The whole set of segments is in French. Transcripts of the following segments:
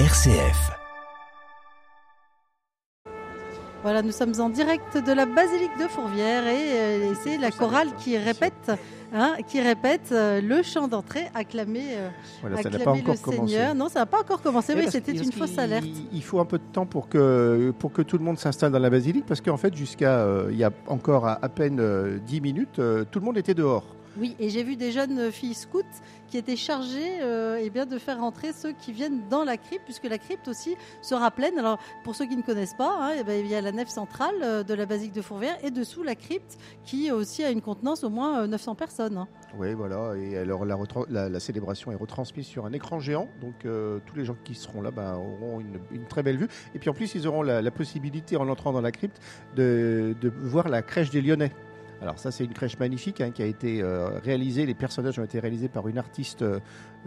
RCF. Voilà, nous sommes en direct de la basilique de Fourvière et, euh, c'est la chorale qui répète, hein, qui répète euh, le chant d'entrée acclamé, euh, ça acclamé le commencé. Seigneur. Non, ça n'a pas encore commencé, Oui, mais c'était une fausse alerte. Il faut un peu de temps pour que, pour que tout le monde s'installe dans la basilique, parce qu'en fait, jusqu'à euh, il y a encore à, à peine euh, 10 minutes, euh, tout le monde était dehors. Oui, et j'ai vu des jeunes filles scouts qui étaient chargées euh, eh de faire rentrer ceux qui viennent dans la crypte, puisque la crypte aussi sera pleine. Alors, pour ceux qui ne connaissent pas, hein, eh il y a la nef centrale euh, de la basilique de Fourvière et dessous la crypte qui aussi a une contenance au moins euh, 900 personnes. hein. Oui, voilà. Et alors, la, célébration est retransmise sur un écran géant. Donc, euh, tous les gens qui seront là ben, auront une, très belle vue. Et puis, en plus, ils auront la, possibilité, en entrant dans la crypte, de voir la crèche des Lyonnais. Alors ça, c'est une crèche magnifique hein, qui a été euh, réalisée. Les personnages ont été réalisés par une artiste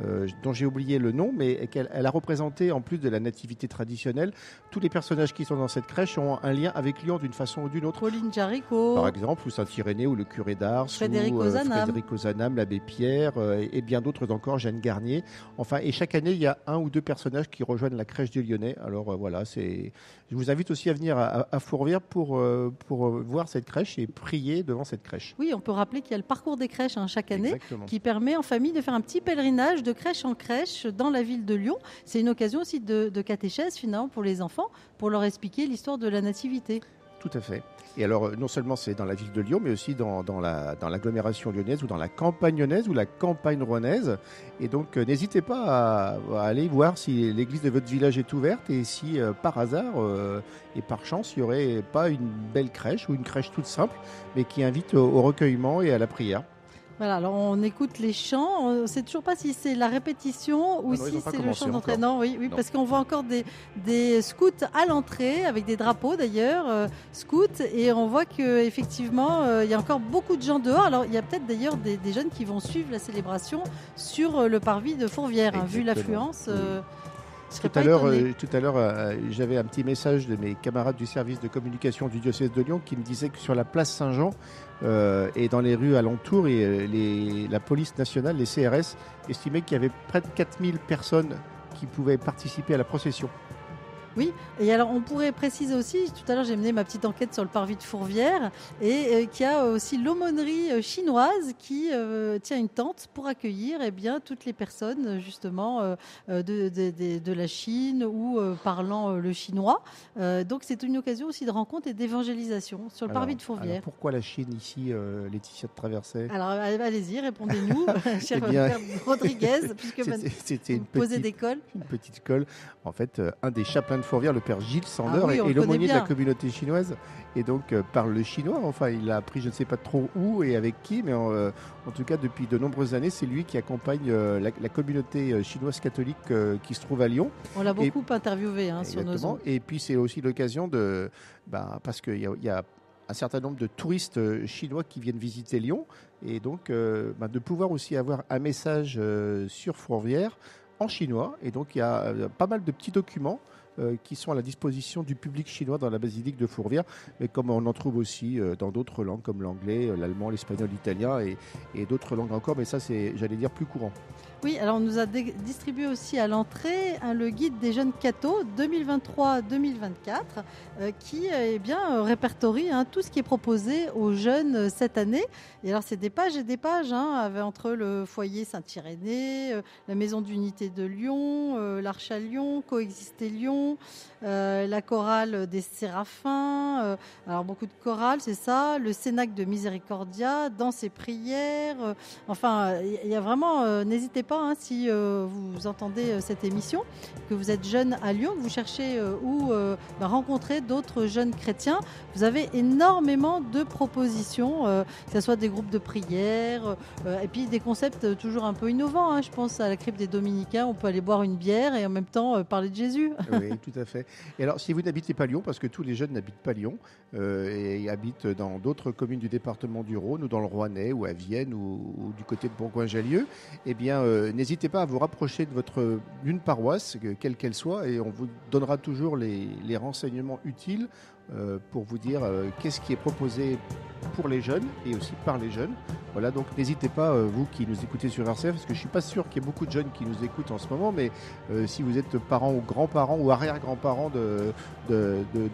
euh, euh, dont j'ai oublié le nom, mais qu'elle elle a représenté, en plus de la nativité traditionnelle, tous les personnages qui sont dans cette crèche ont un lien avec Lyon d'une façon ou d'une autre. Pauline Jaricot. Par exemple, ou Saint-Irénée, ou le curé d'Ars, Frédéric ou Ozanam. Frédéric Ozanam, l'abbé Pierre, euh, et bien d'autres encore, Jeanne Garnier. Enfin, et chaque année, il y a un ou deux personnages qui rejoignent la crèche du Lyonnais. Alors euh, voilà, c'est. Je vous invite aussi à venir à, à- Fourvière pour, euh, pour euh, voir cette crèche et prier devant cette crèche. Oui, on peut rappeler qu'il y a le parcours des crèches hein, chaque année. Exactement. qui permet en famille de faire un petit pèlerinage de crèche en crèche dans la ville de Lyon. C'est une occasion aussi de, catéchèse finalement pour les enfants, pour leur expliquer l'histoire de la nativité. Tout à fait. Et alors, euh, non seulement c'est dans la ville de Lyon, mais aussi dans, dans la- dans l'agglomération lyonnaise ou dans la campagne lyonnaise ou la campagne rouennaise. Et donc, euh, n'hésitez pas à, aller voir si l'église de votre village est ouverte et si, euh, par hasard et par chance, il n'y aurait pas une belle crèche ou une crèche toute simple, mais qui invite au recueillement et à la prière. Voilà, alors on écoute les chants. On ne sait toujours pas si c'est la répétition ou Ah non, si c'est le chant d'entrée. Non, oui, oui Non. parce qu'on voit encore des, des scouts à l'entrée avec des drapeaux d'ailleurs, euh, scouts, et on voit que effectivement euh, il y a encore beaucoup de gens dehors. Alors il y a peut-être d'ailleurs des, des jeunes qui vont suivre la célébration sur euh, le parvis de Fourvière, hein, vu l'affluence. euh, Tout à l'heure, étonnée. euh, tout à l'heure, euh, j'avais un petit message de mes camarades du service de communication du diocèse de Lyon qui me disaient que sur la place Saint-Jean euh, et dans les rues alentours, et, euh, la police nationale, les CRS, estimaient qu'il y avait près de 4000 personnes qui pouvaient participer à la procession. Et alors, on pourrait préciser aussi, tout à l'heure j'ai mené ma petite enquête sur le parvis de Fourvière, et euh, qu'il y a aussi l'aumônerie euh, chinoise qui euh, tient une tente pour accueillir eh bien, toutes les personnes justement euh, de, de- de- de la Chine ou parlant le chinois. Donc c'est une occasion aussi de rencontre et d'évangélisation sur le Alors- parvis de Fourvière. pourquoi la Chine ici, Laetitia de Traversée Alors, allez-y, répondez-nous, cher Eh bien- Rodriguez, puisque C'était- C'était vous une posez petite, des cols. une petite colle. En fait, un des chapelains de Fourvière, le père Gilles Sander, Ah oui, est- l'aumônier de la communauté chinoise et donc euh, parle le chinois. Enfin, il a appris je ne sais pas trop où et avec qui, mais en, euh, en tout cas, depuis de nombreuses années, c'est lui qui accompagne euh, la, la communauté chinoise catholique qui se trouve à Lyon. On l'a beaucoup interviewé hein, sur nos ondes. Et puis, c'est aussi l'occasion de. bah, parce qu'il y, a- il y a un certain nombre de touristes chinois qui viennent visiter Lyon et donc euh, bah, de pouvoir aussi avoir un message euh, sur Fourvière en chinois. Et donc, il y a euh, pas mal de petits documents. Euh, qui sont à la disposition du public chinois dans la basilique de Fourvière, mais comme on en trouve aussi euh, dans d'autres langues comme l'anglais, euh, l'allemand, l'espagnol, l'italien et, et d'autres langues encore, mais ça c'est, j'allais dire, plus courant. Oui, alors on nous a distribué aussi à l'entrée hein, le guide des jeunes cathos 2023-2024 euh, qui euh, eh bien, euh, répertorie hein, tout ce qui est proposé aux jeunes cette année. Et alors c'est des pages et des pages hein, entre le foyer Saint-Irénée, la maison d'unité de Lyon, euh, l'Arche à Lyon, Coexister Lyon, la chorale des Séraphins, alors beaucoup de chorales, c'est ça, le Cénacle de Miséricordia, dans ses prières, Enfin, il y a vraiment, n'hésitez hein, si euh, vous entendez euh, cette émission, que vous êtes jeune à Lyon, que vous cherchez euh, euh, bah, rencontrer d'autres jeunes chrétiens. Vous avez énormément de propositions, que ce soit des groupes de prière, et puis des concepts toujours un peu innovants. hein. Je pense à la crypte des Dominicains, on peut aller boire une bière et en même temps parler de Jésus. oui, tout à fait. Et alors, si vous n'habitez pas Lyon, parce que tous les jeunes n'habitent pas Lyon, et habitent dans d'autres communes du département du Rhône, ou dans le Rouennais, ou à Vienne, ou, ou du côté de Bourgoin-Jallieu, eh bien, n'hésitez pas à vous rapprocher d'une paroisse, que- quelle qu'elle soit, et on vous donnera toujours les renseignements utiles pour vous dire qu'est-ce qui est proposé pour les jeunes et aussi par les jeunes. Voilà, donc n'hésitez pas, euh, vous qui nous écoutez sur RCF, parce que je suis pas sûr qu'il y ait beaucoup de jeunes qui nous écoutent en ce moment, mais euh, si vous êtes parents ou grands-parents ou arrière-grands-parents de,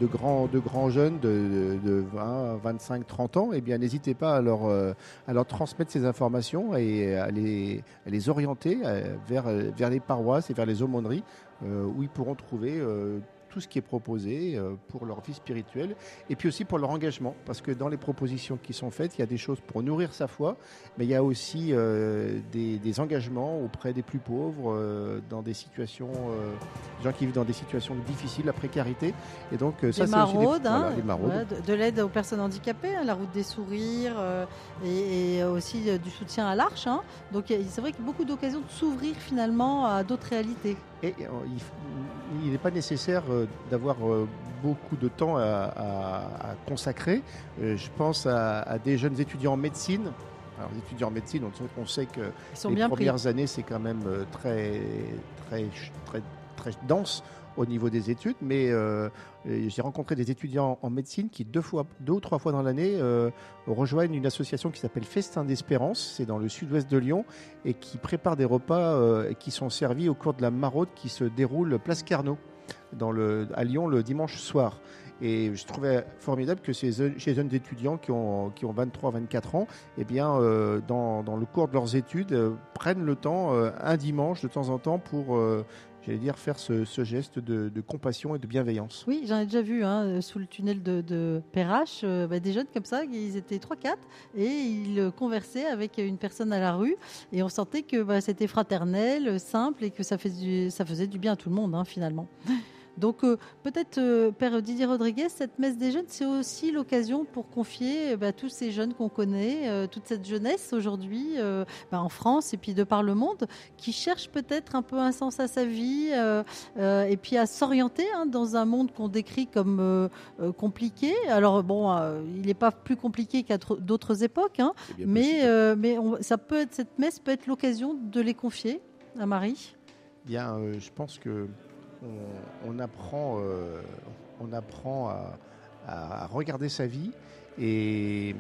grands, de grands jeunes de, 20, 25, 30 ans, eh bien n'hésitez pas à leur, euh, à leur transmettre ces informations et à les, les orienter vers, vers les paroisses et vers les aumôneries où ils pourront trouver tout ce qui est proposé euh, pour leur vie spirituelle et puis aussi pour leur engagement. Parce que dans les propositions qui sont faites, il y a des choses pour nourrir sa foi, mais il y a aussi euh, des, engagements auprès des plus pauvres, euh, dans des situations, des gens qui vivent dans des situations difficiles, la précarité. Et donc, ça, c'est maraudes, hein, de, l'aide aux personnes handicapées, hein, la route des sourires et, aussi du soutien à l'arche. Hein. Donc, c'est vrai qu'il y a beaucoup d'occasions de s'ouvrir finalement à d'autres réalités. Et il n'est pas nécessaire euh, d'avoir euh, beaucoup de temps à, consacrer. Euh, je pense à, des jeunes étudiants en médecine. Alors, les étudiants en médecine, on, sait que les premières années, c'est quand même très, très, très, très dense au niveau des études, mais euh, j'ai rencontré des étudiants en médecine qui deux, fois, deux ou trois fois dans l'année euh, rejoignent une association qui s'appelle Festin d'Espérance, c'est dans le sud-ouest de Lyon, et qui prépare des repas euh, qui sont servis au cours de la maraude qui se déroule place Carnot à Lyon le dimanche soir. Et je trouvais formidable que ces, jeunes étudiants qui ont, qui ont 23-24 ans, eh bien, dans, dans, le cours de leurs études, prennent le temps, un dimanche de temps en temps, pour j'allais dire, faire ce, geste de, compassion et de bienveillance. Oui, j'en ai déjà vu hein, sous le tunnel de, de Perrache, euh, bah, des jeunes comme ça, ils étaient 3-4 et ils conversaient avec une personne à la rue et on sentait que bah, c'était fraternel, simple et que ça, ça faisait du bien à tout le monde hein, finalement. Donc euh, peut-être, euh, Père Didier Rodriguez, cette messe des jeunes, c'est aussi l'occasion pour confier bah, tous ces jeunes qu'on connaît, euh, toute cette jeunesse aujourd'hui bah, en France et puis de par le monde, qui cherche peut-être un peu un sens à sa vie et puis à s'orienter hein, dans un monde qu'on décrit comme compliqué. Alors bon, il n'est pas plus compliqué qu'à d'autres époques, hein, mais, mais ça peut être, cette messe peut être l'occasion de les confier à Marie. Bien, je pense que on, apprend, euh, on apprend à, regarder sa vie et,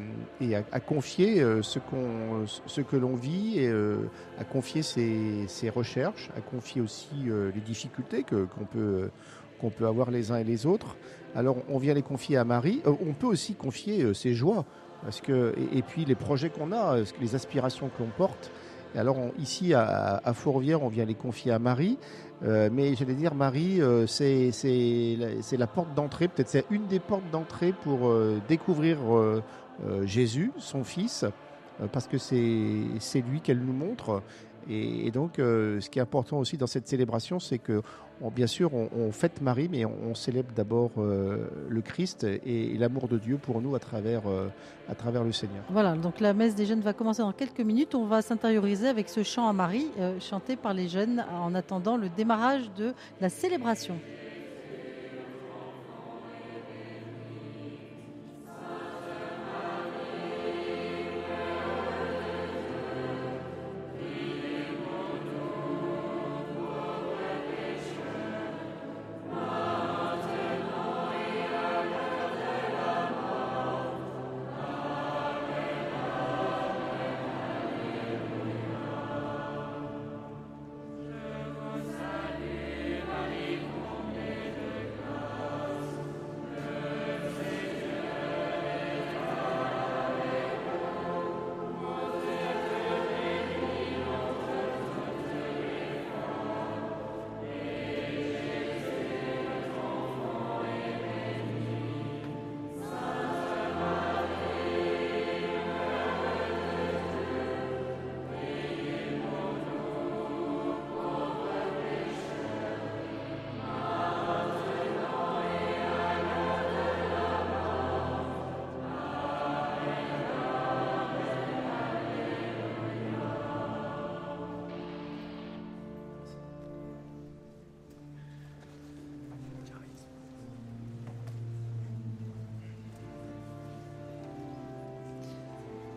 à, confier euh, ce, ce que l'on vit, et, euh, à confier ses, recherches, à confier aussi les difficultés qu'on, peut, peut avoir les uns et les autres. Alors on vient les confier à Marie, on peut aussi confier ses joies, parce que, et, puis les projets qu'on a, les aspirations que l'on porte. Alors ici à, Fourvière, on vient les confier à Marie. Euh, mais j'allais dire, Marie, euh, c'est la, porte d'entrée, peut-être c'est une des portes d'entrée pour euh, découvrir Jésus, son Fils, parce que c'est lui qu'elle nous montre. Et, donc, ce qui est important aussi dans cette célébration, c'est que bien sûr, on, fête Marie, mais on, célèbre d'abord euh, le Christ et, l'amour de Dieu pour nous à travers, euh, à travers le Seigneur. Voilà, donc la messe des jeunes va commencer dans quelques minutes. On va s'intérioriser avec ce chant à Marie, euh, chanté par les jeunes en attendant le démarrage de la célébration.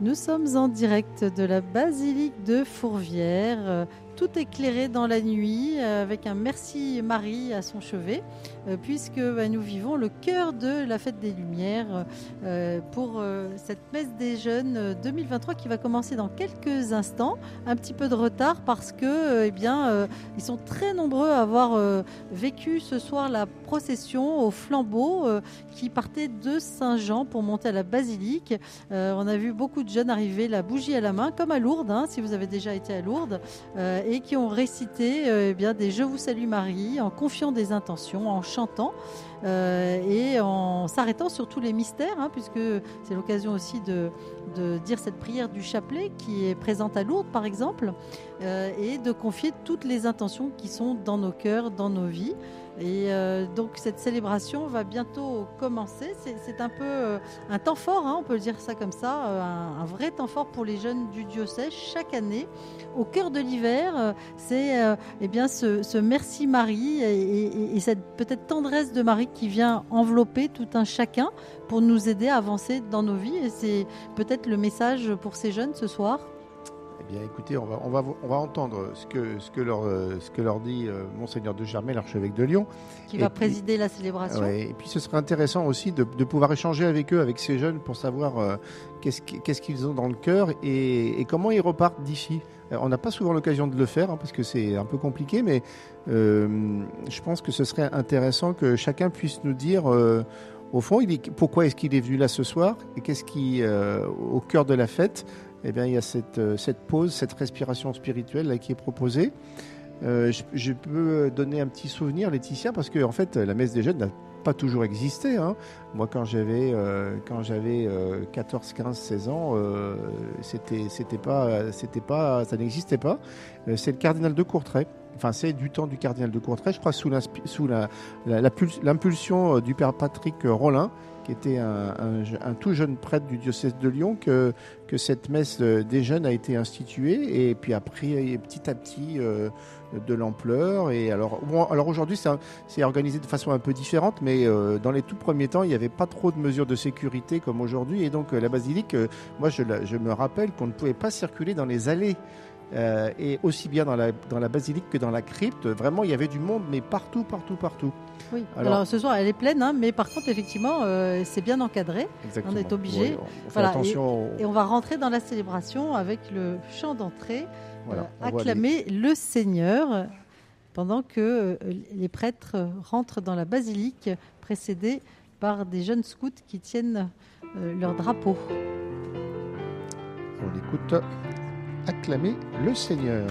Nous sommes en direct de la basilique de Fourvière, euh, tout éclairé dans la nuit avec un Merci Marie à son chevet, puisque bah, nous vivons le cœur de la fête des Lumières pour cette messe des jeunes 2023 qui va commencer dans quelques instants. Un petit peu de retard parce que, eh bien, ils sont très nombreux à avoir vécu ce soir la procession au flambeau qui partait de Saint-Jean pour monter à la basilique. on a vu beaucoup de jeunes arriver la bougie à la main, comme à Lourdes, hein, si vous avez déjà été à Lourdes, euh, et qui ont récité euh, eh bien, des Je vous salue Marie en confiant des intentions, en chantant. Euh, et en s'arrêtant sur tous les mystères, hein, puisque c'est l'occasion aussi de, de, dire cette prière du chapelet qui est présente à Lourdes, par exemple, et de confier toutes les intentions qui sont dans nos cœurs, dans nos vies. Et euh, donc cette célébration va bientôt commencer. C'est un peu euh, un temps fort, hein, on peut dire ça comme ça, euh, un, vrai temps fort pour les jeunes du diocèse chaque année. Au cœur de l'hiver, c'est eh bien ce, merci Marie et, et cette peut-être tendresse de Marie qui vient envelopper tout un chacun pour nous aider à avancer dans nos vies. Et c'est peut-être le message pour ces jeunes ce soir. Eh bien, écoutez, on va, on va, on va entendre ce que, ce que, leur, ce que leur dit euh, Monseigneur de Germain, l'archevêque de Lyon. Qui va présider la célébration. et puis, ce serait intéressant aussi de, de, pouvoir échanger avec eux, avec ces jeunes, pour savoir euh, qu'est-ce qu'ils ont dans le cœur et, comment ils repartent d'ici. On n'a pas souvent l'occasion de le faire hein, parce que c'est un peu compliqué, mais je pense que ce serait intéressant que chacun puisse nous dire au fond, pourquoi est-ce qu'il est venu là ce soir et qu'est-ce qui, au cœur de la fête, eh bien, il y a cette, euh, pause, cette respiration spirituelle qui est proposée. Euh, je, peux donner un petit souvenir, Laetitia, parce que en fait, la messe des jeunes n'a pas toujours existé. Hein. Moi, quand j'avais euh, quand j'avais 14, 15, 16 ans, euh, c'était pas c'était pas ça n'existait pas. c'est le cardinal de Courtrai. Enfin, c'est du temps du cardinal de Courtrai, je crois, sous l'impulsion la, la, du père Patrick Rollin, qui était un, tout jeune prêtre du diocèse de Lyon, que, que cette messe des jeunes a été instituée et puis a pris petit à petit euh, de l'ampleur. Et alors, alors aujourd'hui, c'est organisé de façon un peu différente, mais euh, dans les tout premiers temps, il n'y avait pas trop de mesures de sécurité comme aujourd'hui. Et donc, euh, la basilique, moi, je, je me rappelle qu'on ne pouvait pas circuler dans les allées. et aussi bien dans la, dans la basilique que dans la crypte, vraiment il y avait du monde, mais partout, partout, partout. Oui. Alors, ce soir, elle est pleine, hein, mais par contre, effectivement, euh, c'est bien encadré. On est obligé. et, on va rentrer dans la célébration avec le chant d'entrée, euh, acclamer le Seigneur, pendant que euh, les prêtres rentrent dans la basilique, précédés par des jeunes scouts qui tiennent leur drapeau. On écoute acclamer le Seigneur.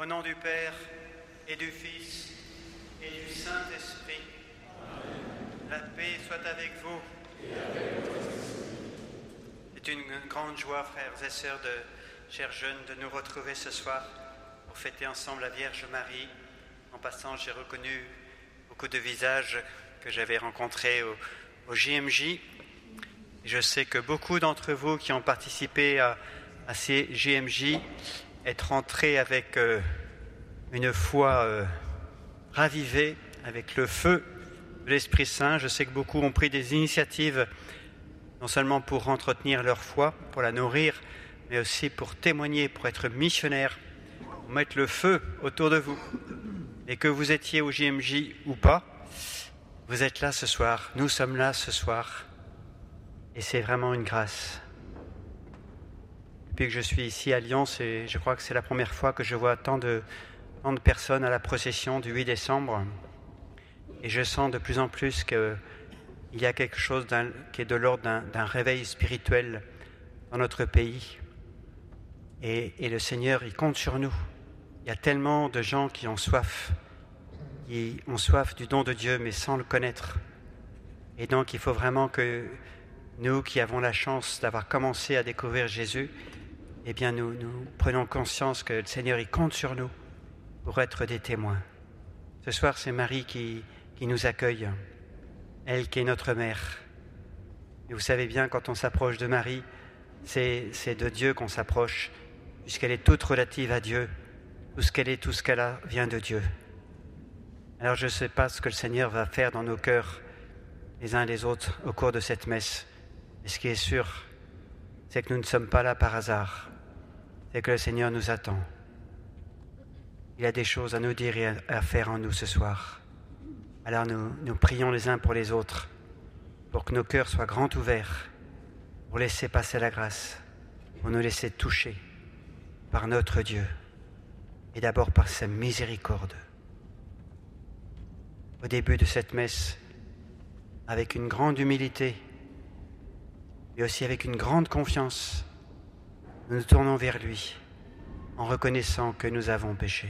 Au nom du Père et du Fils et du Saint-Esprit, la paix soit avec vous. C'est une grande joie, frères et sœurs, de chers jeunes, de nous retrouver ce soir pour fêter ensemble la Vierge Marie. En passant, j'ai reconnu beaucoup de visages que j'avais rencontrés au, JMJ. Je sais que beaucoup d'entre vous qui ont participé à, à ces JMJ être rentrés avec euh, une foi euh, ravivée, avec le feu de l'Esprit Saint. Je sais que beaucoup ont pris des initiatives, non seulement pour entretenir leur foi, pour la nourrir, mais aussi pour témoigner, pour être missionnaires, pour mettre le feu autour de vous. Et que vous étiez au JMJ ou pas, vous êtes là ce soir, nous sommes là ce soir, et c'est vraiment une grâce. Depuis que je suis ici à Lyon, je crois que c'est la première fois que je vois tant de, tant de personnes à la procession du 8 décembre. Et je sens de plus en plus qu'il y a quelque chose qui est de l'ordre d'un réveil spirituel dans notre pays. Et, et, le Seigneur, il compte sur nous. Il y a tellement de gens qui ont soif, qui ont soif du don de Dieu, mais sans le connaître. Et donc, il faut vraiment que nous qui avons la chance d'avoir commencé à découvrir Jésus, eh bien, nous, prenons conscience que le Seigneur, il compte sur nous pour être des témoins. Ce soir, c'est Marie qui, qui nous accueille, elle qui est notre mère. Et vous savez bien, quand on s'approche de Marie, c'est de Dieu qu'on s'approche, puisqu'elle est toute relative à Dieu. Tout ce qu'elle est, tout ce qu'elle a, vient de Dieu. Alors je ne sais pas ce que le Seigneur va faire dans nos cœurs, les uns et les autres, au cours de cette messe. Mais ce qui est sûr, c'est que nous ne sommes pas là par hasard. C'est que le Seigneur nous attend. Il a des choses à nous dire et à faire en nous ce soir. Alors nous, prions les uns pour les autres, pour que nos cœurs soient grands ouverts, pour laisser passer la grâce, pour nous laisser toucher par notre Dieu, et d'abord par sa miséricorde. Au début de cette messe, avec une grande humilité, et aussi avec une grande confiance, nous nous tournons vers lui en reconnaissant que nous avons péché.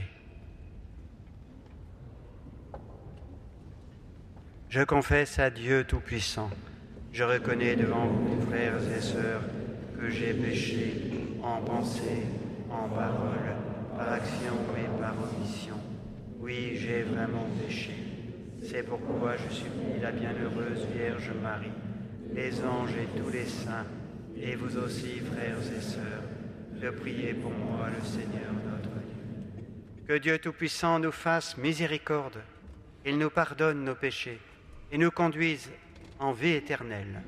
Je confesse à Dieu Tout-Puissant, je reconnais devant vous, frères et sœurs, que j'ai péché en pensée, en parole, par action et par omission. Oui, j'ai vraiment péché. C'est pourquoi je supplie la bienheureuse Vierge Marie, les anges et tous les saints, et vous aussi, frères et sœurs, de prier pour moi, le Seigneur notre Dieu. Que Dieu Tout-Puissant nous fasse miséricorde, il nous pardonne nos péchés et nous conduise en vie éternelle.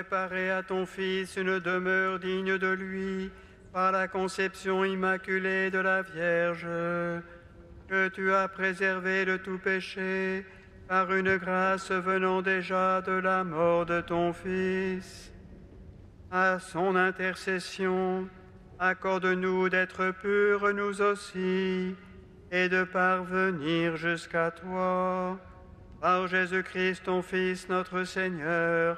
Préparé à ton Fils une demeure digne de lui par la conception immaculée de la Vierge, que tu as préservé de tout péché par une grâce venant déjà de la mort de ton Fils. À son intercession, accorde-nous d'être purs nous aussi et de parvenir jusqu'à toi. Par Jésus-Christ, ton Fils, notre Seigneur,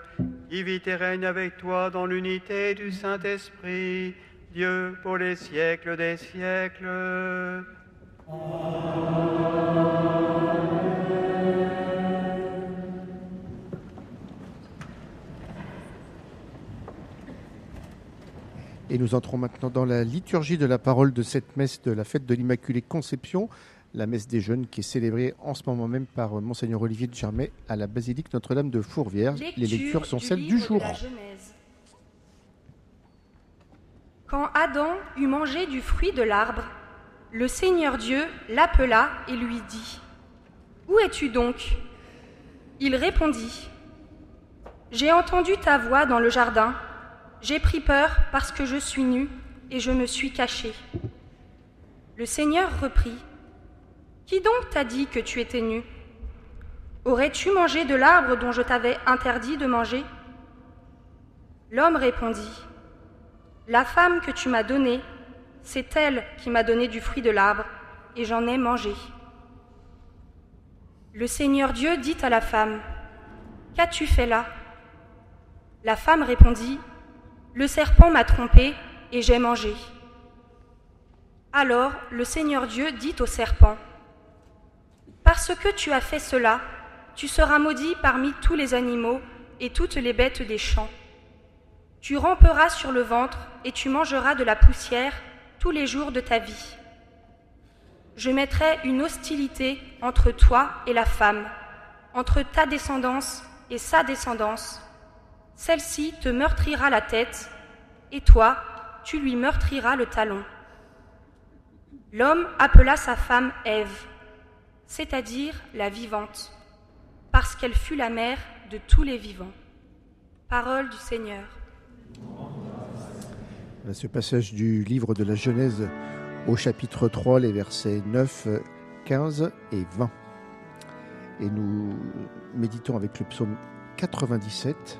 qui vit et règne avec toi dans l'unité du Saint-Esprit, Dieu pour les siècles des siècles. Et nous entrons maintenant dans la liturgie de la parole de cette messe de la fête de l'Immaculée Conception, la messe des jeunes qui est célébrée en ce moment même par Monseigneur Olivier de Germay à la basilique Notre-Dame de Fourvière. Les lectures sont celles du jour. Quand Adam eut mangé du fruit de l'arbre, le Seigneur Dieu l'appela et lui dit, Où es-tu donc? Il répondit, J'ai entendu ta voix dans le jardin, j'ai pris peur parce que je suis nu et je me suis caché. Le Seigneur reprit, Qui donc t'a dit que tu étais nu? Aurais-tu mangé de l'arbre dont je t'avais interdit de manger? L'homme répondit, La femme que tu m'as donnée, c'est elle qui m'a donné du fruit de l'arbre, et j'en ai mangé. Le Seigneur Dieu dit à la femme, Qu'as-tu fait là? La femme répondit, Le serpent m'a trompé, et j'ai mangé. Alors le Seigneur Dieu dit au serpent, Parce que tu as fait cela, tu seras maudit parmi tous les animaux et toutes les bêtes des champs. Tu ramperas sur le ventre et tu mangeras de la poussière tous les jours de ta vie. Je mettrai une hostilité entre toi et la femme, entre ta descendance et sa descendance. Celle-ci te meurtrira la tête, et toi, tu lui meurtriras le talon. L'homme appela sa femme Ève, c'est-à-dire la vivante, parce qu'elle fut la mère de tous les vivants. Parole du Seigneur. Ce passage du livre de la Genèse au chapitre 3, les versets 9, 15 et 20. Et nous méditons avec le psaume 97.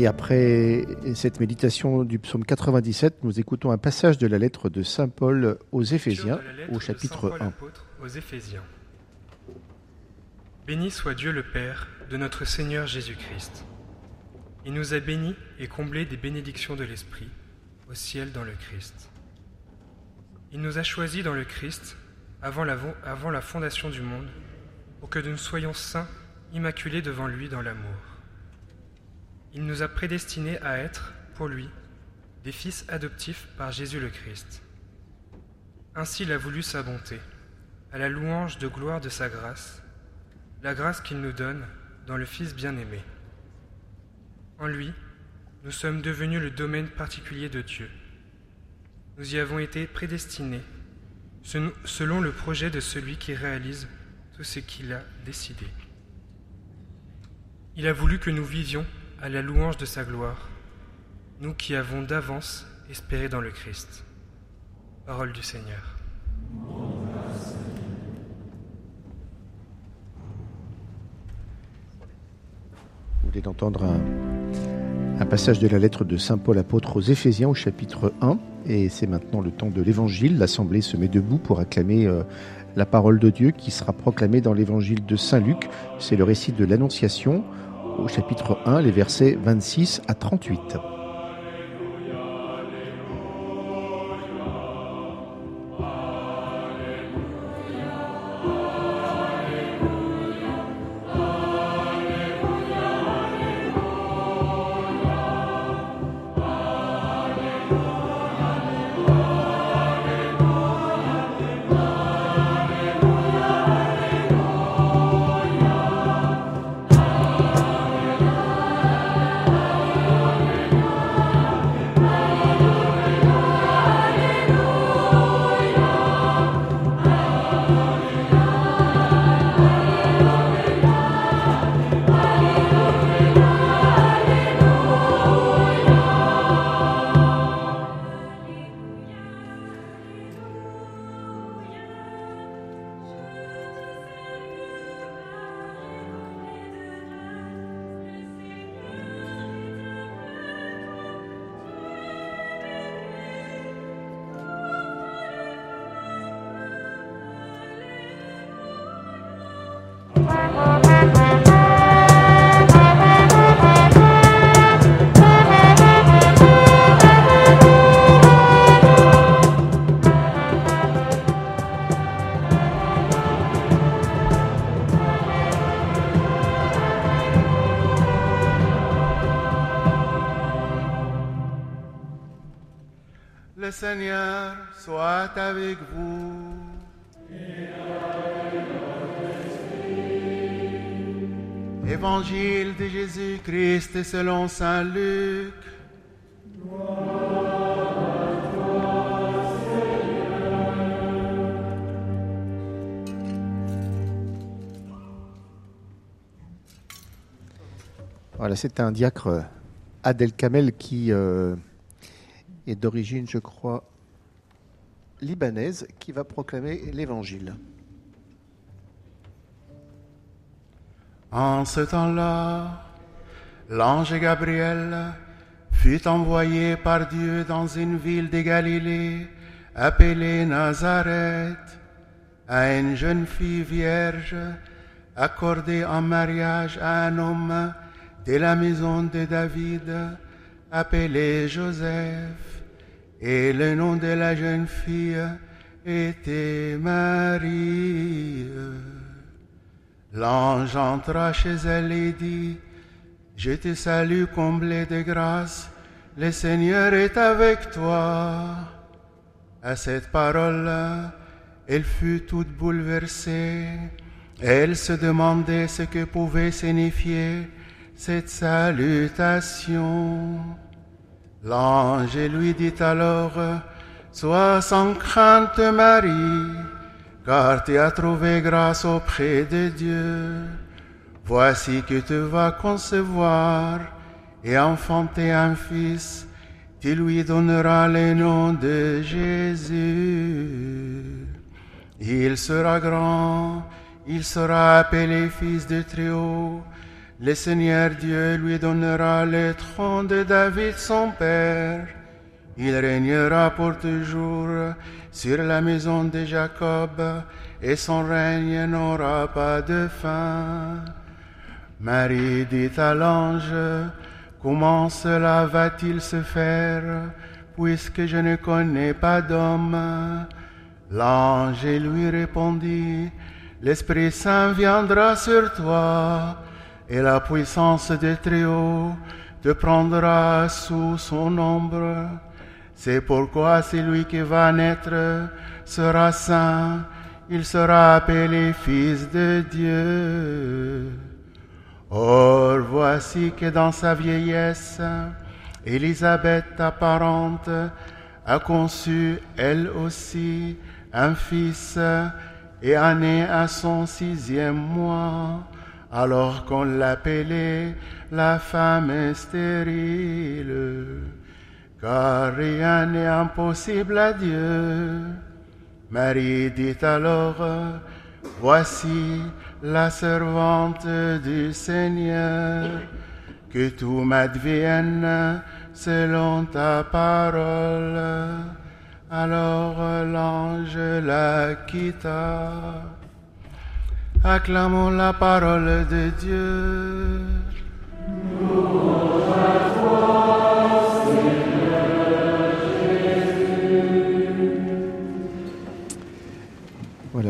Et après cette méditation du psaume 97, nous écoutons un passage de la lettre de Saint Paul aux Éphésiens, au chapitre 1. Aux Éphésiens. Béni soit Dieu le Père de notre Seigneur Jésus-Christ. Il nous a bénis et comblés des bénédictions de l'Esprit au ciel dans le Christ. Il nous a choisis dans le Christ avant la, avant la fondation du monde pour que nous soyons saints, immaculés devant lui dans l'amour. Il nous a prédestinés à être, pour lui, des fils adoptifs par Jésus le Christ. Ainsi il a voulu sa bonté, à la louange de gloire de sa grâce, la grâce qu'il nous donne dans le Fils bien-aimé. En lui, nous sommes devenus le domaine particulier de Dieu. Nous y avons été prédestinés selon le projet de celui qui réalise tout ce qu'il a décidé. Il a voulu que nous vivions à la louange de sa gloire, nous qui avons d'avance espéré dans le Christ. Parole du Seigneur. Vous venez d'entendre un, un, passage de la lettre de Saint Paul apôtre aux Éphésiens au chapitre 1, et c'est maintenant le temps de l'Évangile. L'Assemblée se met debout pour acclamer euh, la parole de Dieu qui sera proclamée dans l'Évangile de Saint Luc. C'est le récit de l'Annonciation au chapitre 1, les versets 26 à 38. Selon Saint Luc. Voilà, c'est un diacre Adel Kamel qui euh, est d'origine, je crois, libanaise, qui va proclamer l'évangile. En ce temps-là, l'ange Gabriel fut envoyé par Dieu dans une ville de Galilée appelée Nazareth à une jeune fille vierge accordée en mariage à un homme de la maison de David appelé Joseph, et le nom de la jeune fille était Marie. L'ange entra chez elle et dit, Je te salue comblée de grâce, le Seigneur est avec toi. À cette parole, elle fut toute bouleversée. Elle se demandait ce que pouvait signifier cette salutation. L'ange lui dit alors, Sois sans crainte Marie, car tu as trouvé grâce auprès de Dieu. Voici que tu vas concevoir et enfanter un fils, tu lui donneras le nom de Jésus. Il sera grand, il sera appelé fils de Très-Haut. Le Seigneur Dieu lui donnera le trône de David son père. Il régnera pour toujours sur la maison de Jacob et son règne n'aura pas de fin. Marie dit à l'ange, comment cela va-t-il se faire puisque je ne connais pas d'homme? L'ange lui répondit, l'Esprit Saint viendra sur toi et la puissance des Très-Haut te prendra sous son ombre. C'est pourquoi celui qui va naître sera saint, il sera appelé fils de Dieu. Or voici que dans sa vieillesse, Élisabeth, ta parente, a conçu elle aussi un fils et en né à son sixième mois alors qu'on l'appelait la femme stérile, car rien n'est impossible à Dieu. Marie dit alors, Voici la servante du Seigneur, que tout m'advienne selon ta parole. Alors l'ange la quitta. Acclamons la parole de Dieu.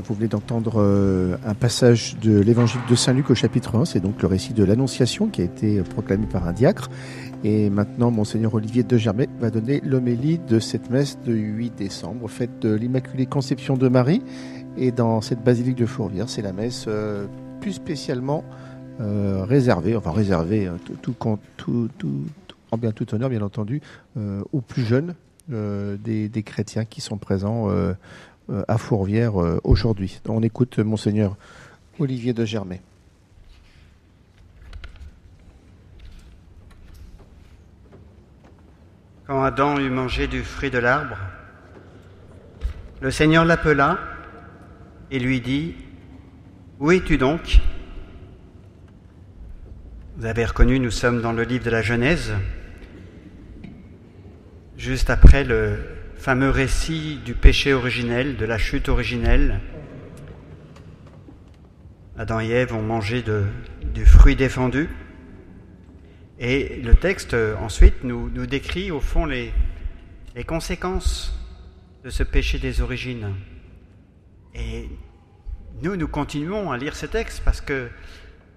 Vous venez d'entendre euh, un passage de l'évangile de Saint Luc au chapitre 1, c'est donc le récit de l'Annonciation qui a été proclamé par un diacre. Et maintenant, Monseigneur Olivier de Germay va donner l'homélie de cette messe de 8 décembre, fête de l'Immaculée Conception de Marie. Et dans cette basilique de Fourvière, c'est la messe euh, plus spécialement euh, réservée, enfin réservée, hein, tout, en bien tout honneur, bien entendu, aux plus jeunes des, chrétiens qui sont présents à Fourvière aujourd'hui. On écoute Monseigneur Olivier de Germay. Quand Adam eut mangé du fruit de l'arbre, le Seigneur l'appela et lui dit, Où es-tu donc Vous avez reconnu, nous sommes dans le livre de la Genèse, juste après le fameux récit du péché originel, de la chute originelle. Adam et Ève ont mangé du fruit défendu. Et le texte ensuite nous, nous décrit au fond les, les conséquences de ce péché des origines. Et nous, nous continuons à lire ces textes parce que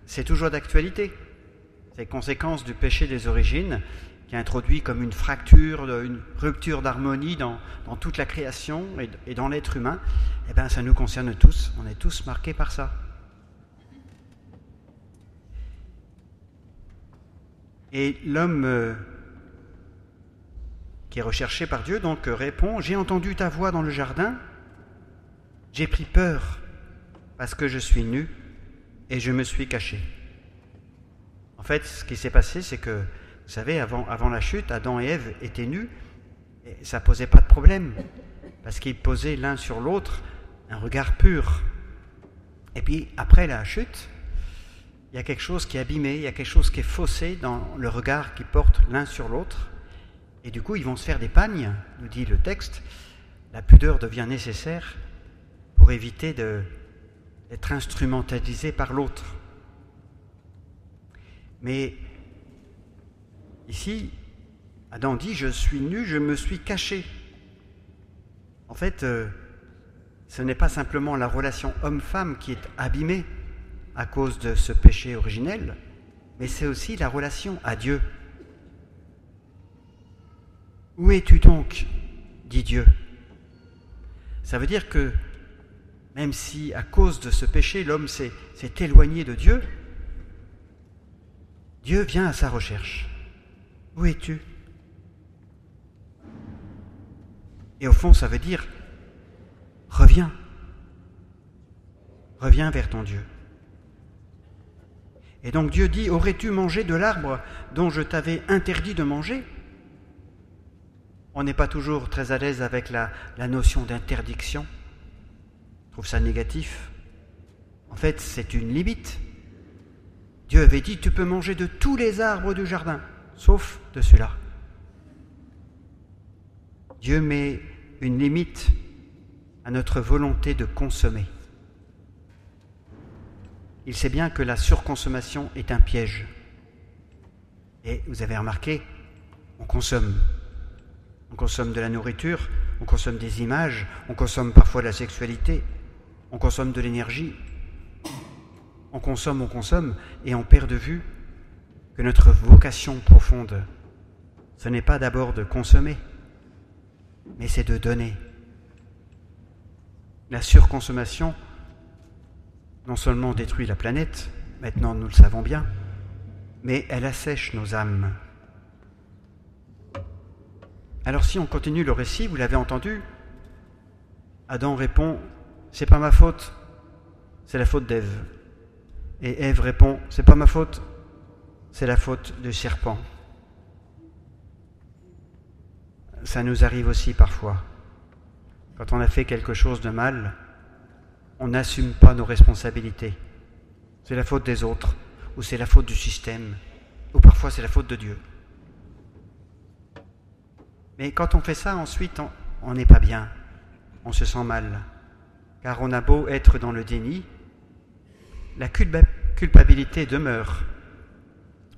c'est toujours d'actualité. Ces conséquences du péché des origines qui introduit comme une fracture, une rupture d'harmonie dans, dans, toute la création et, dans l'être humain, eh bien, ça nous concerne tous. On est tous marqués par ça. Et l'homme euh, qui est recherché par Dieu donc répond J'ai entendu ta voix dans le jardin, j'ai pris peur parce que je suis nu et je me suis caché. En fait, ce qui s'est passé, c'est que, vous savez, avant, la chute, Adam et Ève étaient nus et ça ne posait pas de problème parce qu'ils posaient l'un sur l'autre un regard pur. Et puis, après la chute, il y a quelque chose qui est abîmé, il y a quelque chose qui est faussé dans le regard qu'ils portent l'un sur l'autre. Et du coup, ils vont se faire des pagnes, nous dit le texte. La pudeur devient nécessaire pour éviter d'être instrumentalisé par l'autre. Mais ici, Adam dit, je suis nu, je me suis caché. En fait, euh, ce n'est pas simplement la relation homme-femme qui est abîmée à cause de ce péché originel, mais c'est aussi la relation à Dieu. Où es-tu donc dit Dieu? Ça veut dire que même si à cause de ce péché l'homme s'est éloigné de Dieu, Dieu vient à sa recherche. Où es-tu? Et au fond, ça veut dire, reviens, reviens vers ton Dieu. Et donc Dieu dit, aurais-tu mangé de l'arbre dont je t'avais interdit de manger? On n'est pas toujours très à l'aise avec la, notion d'interdiction. Je trouve ça négatif. En fait, c'est une limite. Dieu avait dit, tu peux manger de tous les arbres du jardin, sauf de celui-là. Dieu met une limite à notre volonté de consommer. Il sait bien que la surconsommation est un piège. Et vous avez remarqué, on consomme. On consomme de la nourriture, on consomme des images, on consomme parfois de la sexualité, on consomme de l'énergie. On consomme, on consomme, et on perd de vue que notre vocation profonde, ce n'est pas d'abord de consommer, mais c'est de donner. La surconsommation non seulement détruit la planète, maintenant nous le savons bien, mais elle assèche nos âmes. Alors si on continue le récit, vous l'avez entendu, Adam répond, c'est pas ma faute, c'est la faute d'Ève. Et Ève répond, c'est pas ma faute, c'est la faute du serpent. Ça nous arrive aussi parfois. Quand on a fait quelque chose de mal, on n'assume pas nos responsabilités. C'est la faute des autres, ou c'est la faute du système, ou parfois c'est la faute de Dieu. Mais quand on fait ça, ensuite, on n'est pas bien, on se sent mal, car on a beau être dans le déni, la culpabilité demeure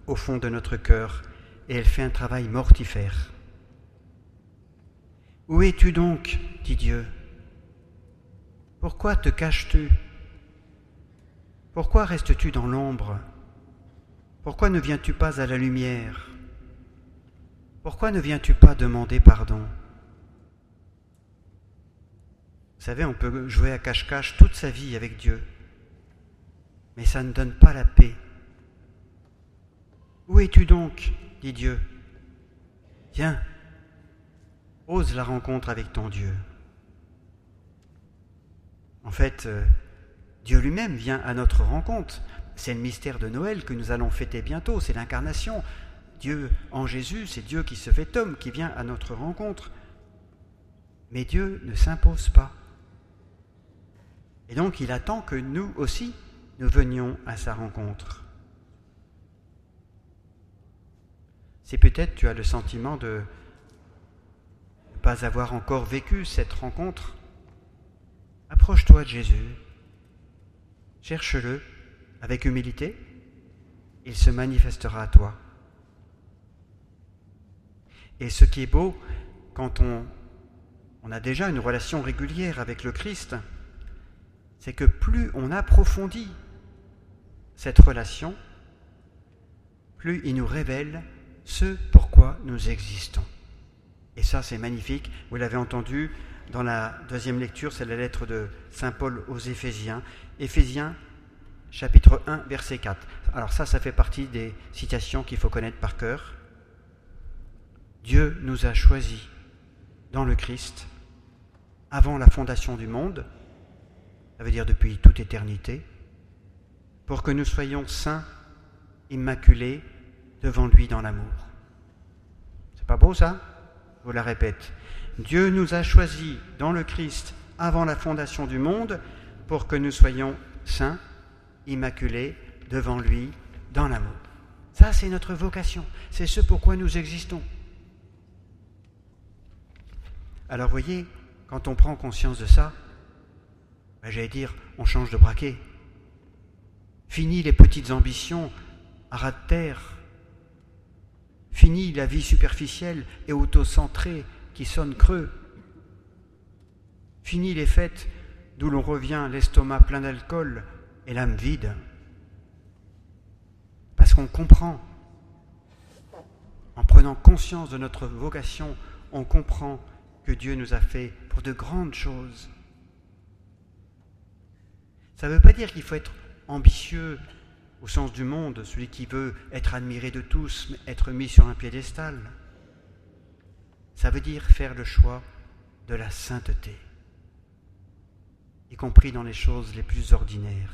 au fond de notre cœur et elle fait un travail mortifère. Où es-tu donc dit Dieu? Pourquoi te caches-tu? Pourquoi restes-tu dans l'ombre? Pourquoi ne viens-tu pas à la lumière? Pourquoi ne viens-tu pas demander pardon? Vous savez, on peut jouer à cache-cache toute sa vie avec Dieu, mais ça ne donne pas la paix. Où es-tu donc dit Dieu? Viens, ose la rencontre avec ton Dieu. En fait, euh, Dieu lui-même vient à notre rencontre. C'est le mystère de Noël que nous allons fêter bientôt, c'est l'incarnation. Dieu en Jésus, c'est Dieu qui se fait homme, qui vient à notre rencontre. Mais Dieu ne s'impose pas. Et donc il attend que nous aussi, nous venions à sa rencontre. Si peut-être tu as le sentiment de ne pas avoir encore vécu cette rencontre, Approche-toi de Jésus, cherche-le avec humilité, il se manifestera à toi. Et ce qui est beau, quand on, on a déjà une relation régulière avec le Christ, c'est que plus on approfondit cette relation, plus il nous révèle ce pourquoi nous existons. Et ça, c'est magnifique. Vous l'avez entendu, dans la deuxième lecture, c'est la lettre de Saint Paul aux Éphésiens. Éphésiens, chapitre 1, verset 4. Alors ça, ça fait partie des citations qu'il faut connaître par cœur. Dieu nous a choisis dans le Christ avant la fondation du monde, ça veut dire depuis toute éternité, pour que nous soyons saints, immaculés devant lui dans l'amour. C'est pas beau ça? Je vous la répète. Dieu nous a choisis dans le Christ avant la fondation du monde pour que nous soyons saints, immaculés devant lui dans l'amour. Ça, c'est notre vocation. C'est ce pourquoi nous existons. Alors voyez, quand on prend conscience de ça, ben, j'allais dire, on change de braquet. Fini les petites ambitions à ras de terre. Fini la vie superficielle et autocentrée qui sonne creux. Fini les fêtes d'où l'on revient l'estomac plein d'alcool et l'âme vide. Parce qu'on comprend, en prenant conscience de notre vocation, on comprend que Dieu nous a fait pour de grandes choses. Ça ne veut pas dire qu'il faut être ambitieux au sens du monde, celui qui veut être admiré de tous, être mis sur un piédestal. Ça veut dire faire le choix de la sainteté, y compris dans les choses les plus ordinaires.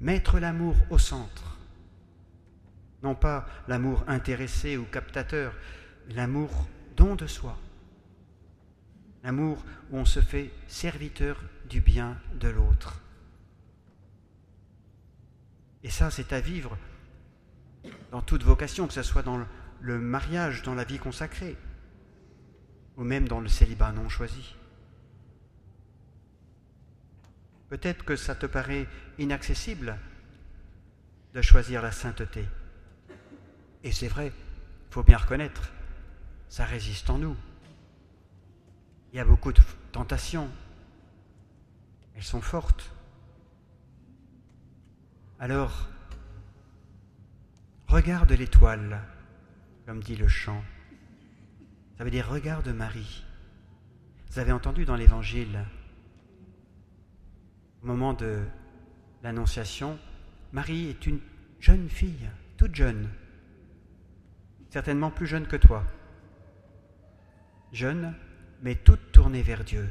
Mettre l'amour au centre, non pas l'amour intéressé ou captateur, l'amour don de soi, l'amour où on se fait serviteur du bien de l'autre. Et ça, c'est à vivre dans toute vocation, que ce soit dans le mariage, dans la vie consacrée, ou même dans le célibat non choisi. Peut-être que ça te paraît inaccessible de choisir la sainteté. Et c'est vrai, il faut bien reconnaître, ça résiste en nous. Il y a beaucoup de tentations. Elles sont fortes. Alors, regarde l'étoile, comme dit le chant. Ça veut dire regarde Marie. Vous avez entendu dans l'Évangile, au moment de l'Annonciation, Marie est une jeune fille, toute jeune, certainement plus jeune que toi. Jeune, mais toute tournée vers Dieu.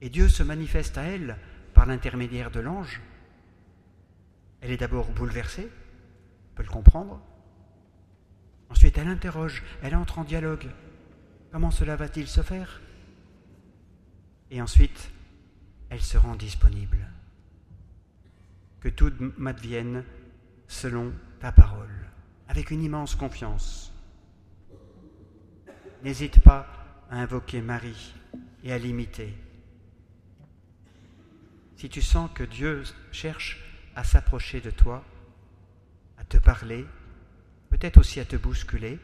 Et Dieu se manifeste à elle par l'intermédiaire de l'ange. Elle est d'abord bouleversée, on peut le comprendre. Ensuite, elle interroge, elle entre en dialogue. Comment cela va-t-il se faire? Et ensuite, elle se rend disponible. Que tout m'advienne selon ta parole, avec une immense confiance. N'hésite pas à invoquer Marie et à l'imiter. Si tu sens que Dieu cherche à s'approcher de toi, à te parler, peut-être aussi à te bousculer,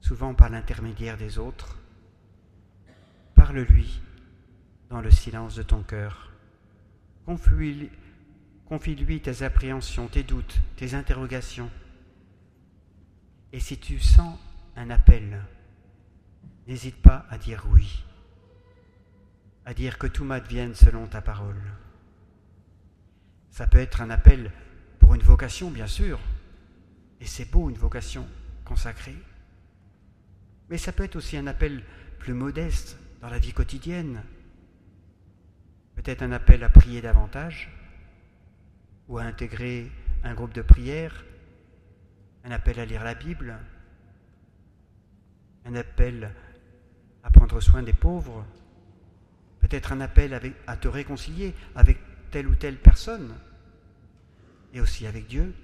souvent par l'intermédiaire des autres, parle-lui dans le silence de ton cœur. Confie-lui tes appréhensions, tes doutes, tes interrogations. Et si tu sens un appel, n'hésite pas à dire oui, à dire que tout m'advienne selon ta parole. Ça peut être un appel pour une vocation, bien sûr, et c'est beau une vocation consacrée. Mais ça peut être aussi un appel plus modeste dans la vie quotidienne. Peut-être un appel à prier davantage ou à intégrer un groupe de prière, un appel à lire la Bible, un appel à prendre soin des pauvres, peut-être un appel à te réconcilier avec telle ou telle personne et aussi avec Dieu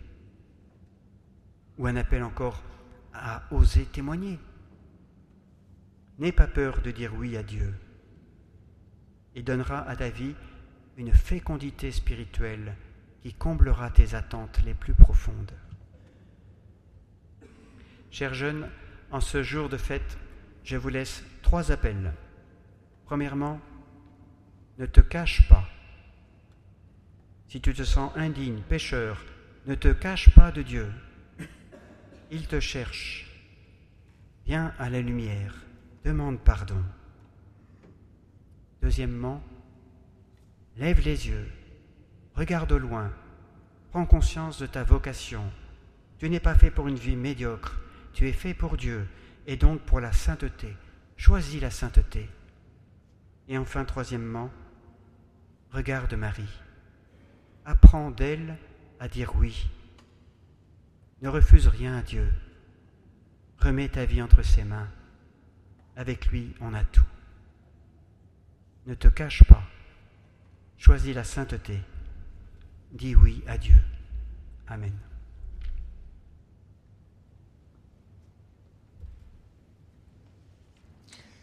ou un appel encore à oser témoigner. N'aie pas peur de dire oui à Dieu. Il donnera à ta vie une fécondité spirituelle qui comblera tes attentes les plus profondes. Chers jeunes, en ce jour de fête, je vous laisse trois appels. Premièrement, ne te cache pas. Si tu te sens indigne, pécheur, ne te cache pas de Dieu. Il te cherche. Viens à la lumière, demande pardon. Deuxièmement, lève les yeux, regarde au loin, prends conscience de ta vocation. Tu n'es pas fait pour une vie médiocre, tu es fait pour Dieu et donc pour la sainteté. Choisis la sainteté. Et enfin, troisièmement, regarde Marie. Apprends d'elle à dire oui ne refuse rien à Dieu. Remets ta vie entre ses mains. Avec lui, on a tout. Ne te cache pas. Choisis la sainteté. Dis oui à Dieu. Amen.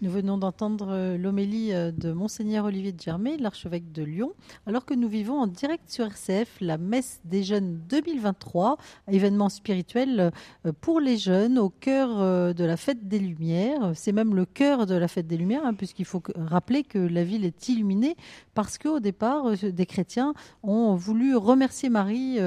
Nous venons d'entendre euh, l'homélie euh, de Monseigneur Olivier de Germay, l'archevêque de Lyon, alors que nous vivons en direct sur RCF la messe des jeunes 2023, événement spirituel euh, pour les jeunes au cœur de la fête des Lumières. C'est même le cœur de la fête des Lumières, hein, puisqu'il faut rappeler que la ville est illuminée parce qu'au départ, des chrétiens ont voulu remercier Marie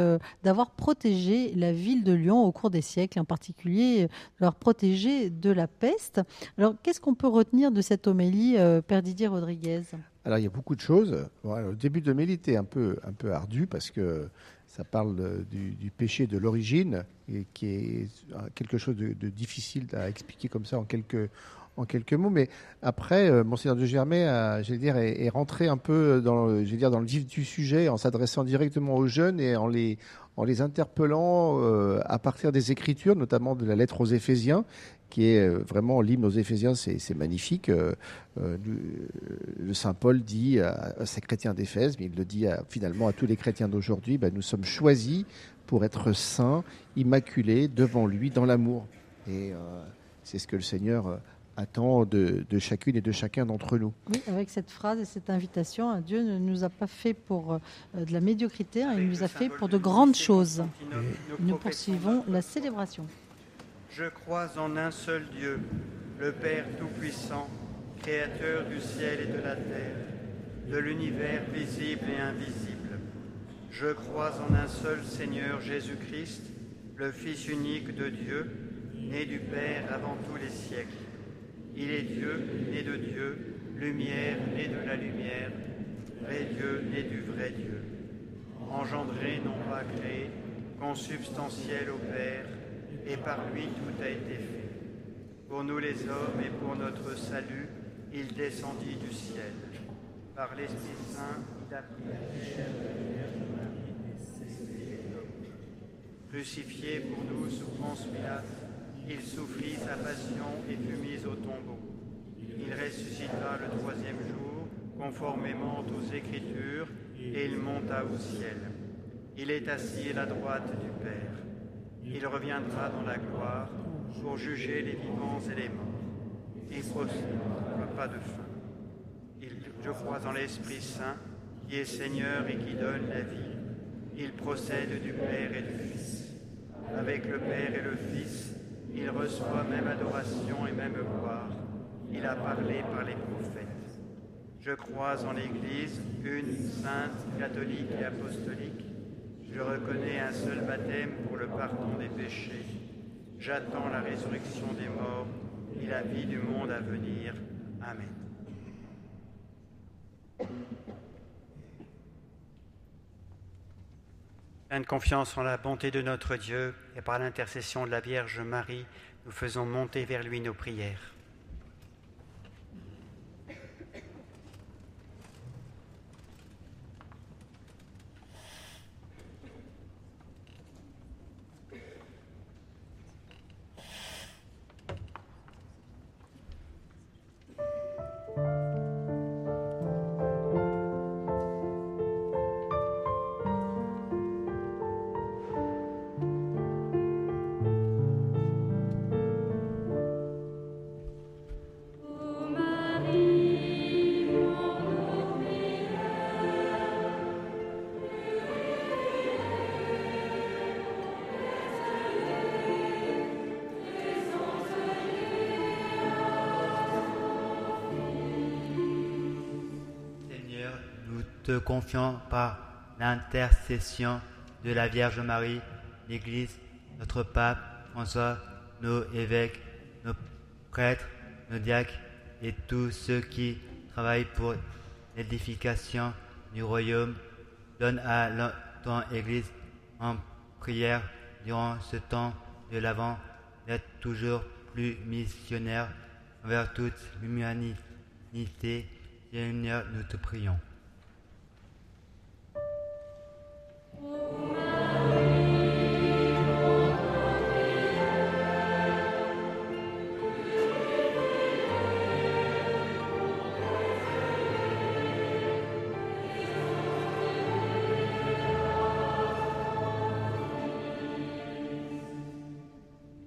d'avoir protégé la ville de Lyon au cours des siècles, en particulier leur protéger de la peste. Alors, qu'est-ce qu'on peut retenir de cette homélie, euh, Père Didier Rodriguez Alors, il y a beaucoup de choses. le début de l'homélie était un peu, un peu ardu parce que ça parle du, péché de l'origine et qui est quelque chose de, difficile à expliquer comme ça en quelques, en quelques mots. Mais après, euh, Monseigneur de Germay, a, j'allais dire, est, rentré un peu dans, le- dire, dans le vif du sujet en s'adressant directement aux jeunes et en les, en les interpellant euh, à partir des Écritures, notamment de la lettre aux Éphésiens, qui est euh, vraiment l'hymne aux Éphésiens, c'est, magnifique. Euh, euh, le, Saint Paul dit à, à ces chrétiens d'Éphèse, mais il le dit à- finalement à tous les chrétiens d'aujourd'hui, ben, nous sommes choisis pour être saints, immaculés devant lui dans l'amour. Et euh, c'est ce que le Seigneur attend de, de chacune et de chacun d'entre nous. Oui, avec cette phrase et cette invitation, hein, Dieu ne nous a pas fait pour euh, de la médiocrité, hein, il nous a fait pour de grandes choses. Nous poursuivons la célébration. Je crois en un seul Dieu, le Père Tout-Puissant, Créateur du ciel et de la terre, de l'univers visible et invisible. Je crois en un seul Seigneur Jésus-Christ, le Fils unique de Dieu, né du Père avant tous les siècles. Il est Dieu, né de Dieu, lumière, né de la lumière, vrai Dieu, né du vrai Dieu. Engendré, non pas créé, consubstantiel au Père, et par lui tout a été fait. Pour nous les hommes et pour notre salut, il descendit du ciel. Par l'Esprit Saint, il a pris la chair. Crucifié pour nous sous Ponce Pilate, il souffrit sa passion et fut mis au tombeau. Il ressuscita le troisième jour, conformément aux Écritures, et il monta au ciel. Il est assis à la droite du Père. Il reviendra dans la gloire pour juger les vivants et les morts. Il procède pas de fin. Je crois en l'Esprit Saint, qui est Seigneur et qui donne la vie. Il procède du Père et du Fils. Avec le Père et le Fils, il reçoit même adoration et même gloire. Il a parlé par les prophètes. Je crois en l'Église, une, sainte, catholique et apostolique. Je reconnais un seul baptême pour le pardon des péchés. J'attends la résurrection des morts et la vie du monde à venir. Amen. Pleine confiance en la bonté de notre Dieu et par l'intercession de la Vierge Marie, nous faisons monter vers lui nos prières. Te confions par l'intercession de la Vierge Marie, l'Église, notre pape François, nos évêques, nos prêtres, nos diacres et tous ceux qui travaillent pour l'édification du royaume. Donne à ton Église en prière durant ce temps de l'Avent d'être toujours plus missionnaire envers toute l'humanité. Seigneur, nous te prions.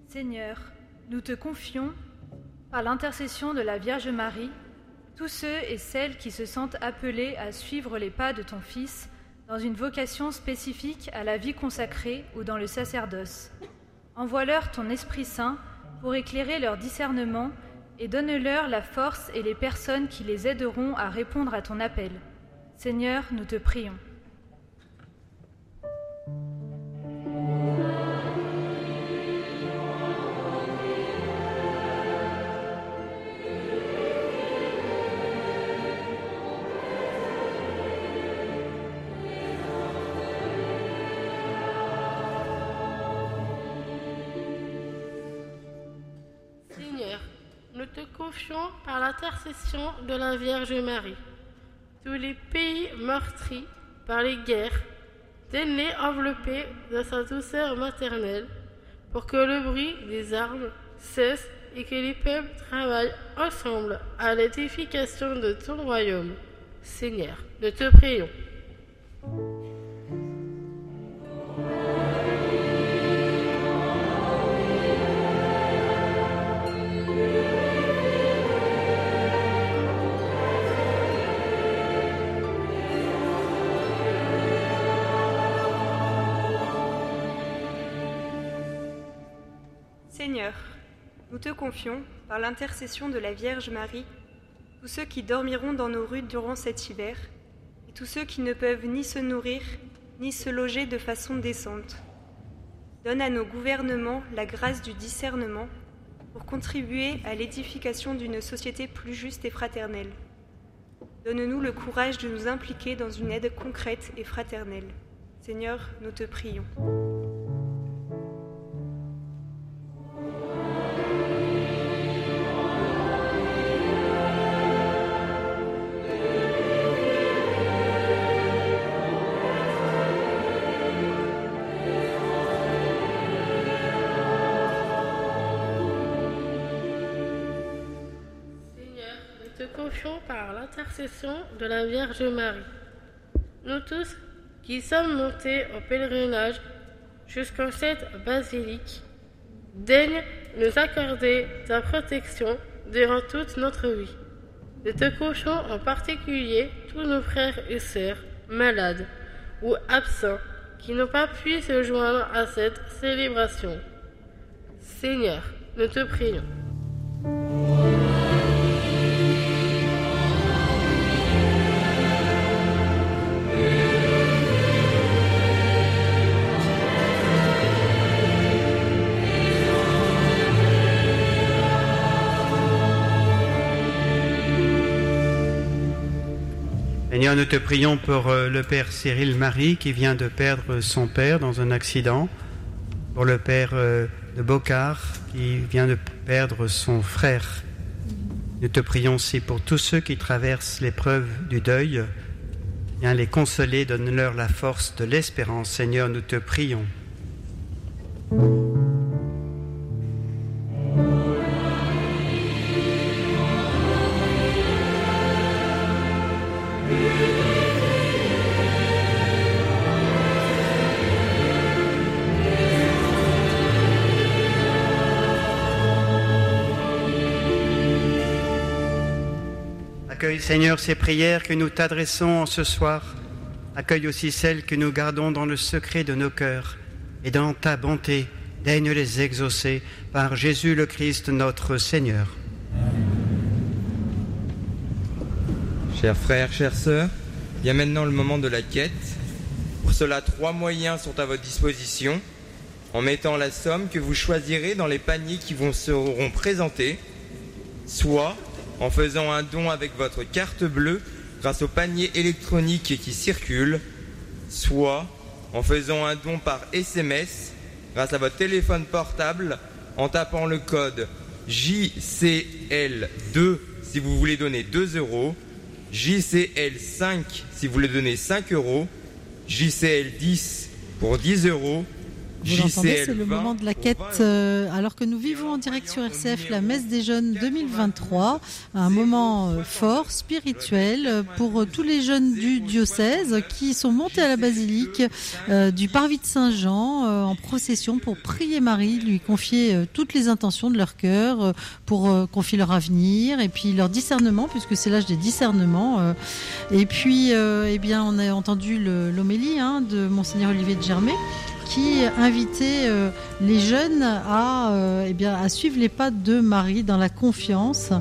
Seigneur, nous te confions, par l'intercession de la Vierge Marie, tous ceux et celles qui se sentent appelés à suivre les pas de ton Fils dans une vocation spécifique à la vie consacrée ou dans le sacerdoce. Envoie-leur ton Esprit Saint pour éclairer leur discernement et donne-leur la force et les personnes qui les aideront à répondre à ton appel. Seigneur, nous te prions. Confions par l'intercession de la Vierge Marie tous les pays meurtris par les guerres, daigne enveloppés de sa douceur maternelle, pour que le bruit des armes cesse et que les peuples travaillent ensemble à l'édification de ton royaume. Seigneur, nous te prions. Nous te confions, par l'intercession de la Vierge Marie, tous ceux qui dormiront dans nos rues durant cet hiver, et tous ceux qui ne peuvent ni se nourrir, ni se loger de façon décente. Donne à nos gouvernements la grâce du discernement pour contribuer à l'édification d'une société plus juste et fraternelle. Donne-nous le courage de nous impliquer dans une aide concrète et fraternelle. Seigneur, nous te prions. Par l'intercession de la Vierge Marie. Nous tous qui sommes montés en pèlerinage jusqu'en cette basilique, daigne nous accorder ta protection durant toute notre vie. Nous te confions en particulier tous nos frères et sœurs malades ou absents qui n'ont pas pu se joindre à cette célébration. Seigneur, nous te prions. Nous te prions pour euh, le Père Cyril Marie qui vient de perdre son père dans un accident, pour le Père euh, de Bocard qui vient de perdre son frère. Nous te prions aussi pour tous ceux qui traversent l'épreuve du deuil. Viens les consoler, donne-leur la force de l'espérance. Seigneur, nous te prions. Seigneur, ces prières que nous t'adressons en ce soir. Accueille aussi celles que nous gardons dans le secret de nos cœurs. Et dans ta bonté, daigne les exaucer par Jésus le Christ, notre Seigneur. Chers frères, chères sœurs, il y a maintenant le moment de la quête. Pour cela, trois moyens sont à votre disposition. En mettant la somme que vous choisirez dans les paniers qui vous seront présentés, soit en faisant un don avec votre carte bleue grâce au panier électronique qui circule, soit en faisant un don par SMS grâce à votre téléphone portable en tapant le code JCL2 si vous voulez donner 2 euros, JCL5 si vous voulez donner 5 euros, JCL10 pour 10 euros, Vous l'entendez, c'est le JCL20 moment de la quête. 20 euros. euh, alors que nous vivons en direct sur RCF la messe des jeunes 2023, un moment euh, fort, spirituel, euh, pour euh, tous les jeunes du diocèse qui sont montés à la basilique euh, du Parvis de Saint-Jean euh, en procession pour prier Marie, lui confier euh, toutes les intentions de leur cœur, euh, pour euh, confier leur avenir et puis leur discernement, puisque c'est l'âge des discernements. euh. Et puis, euh, eh bien, on a entendu le- l'homélie hein, de Monseigneur Olivier de Germay qui invitait euh, les jeunes à, euh, eh bien, à suivre les pas de Marie dans la confiance,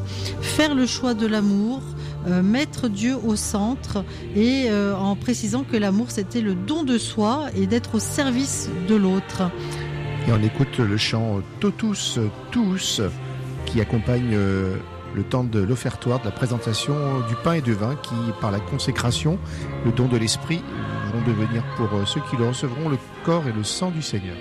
faire le choix de l'amour, euh, mettre Dieu au centre et en précisant que l'amour c'était le don de soi et d'être au service de l'autre. Et on écoute le chant Totus tous qui accompagne le temps de l'offertoire, de la présentation du pain et du vin qui, par la consécration, le don de l'esprit, vont devenir pour euh, ceux qui le recevront le corps et le sang du Seigneur.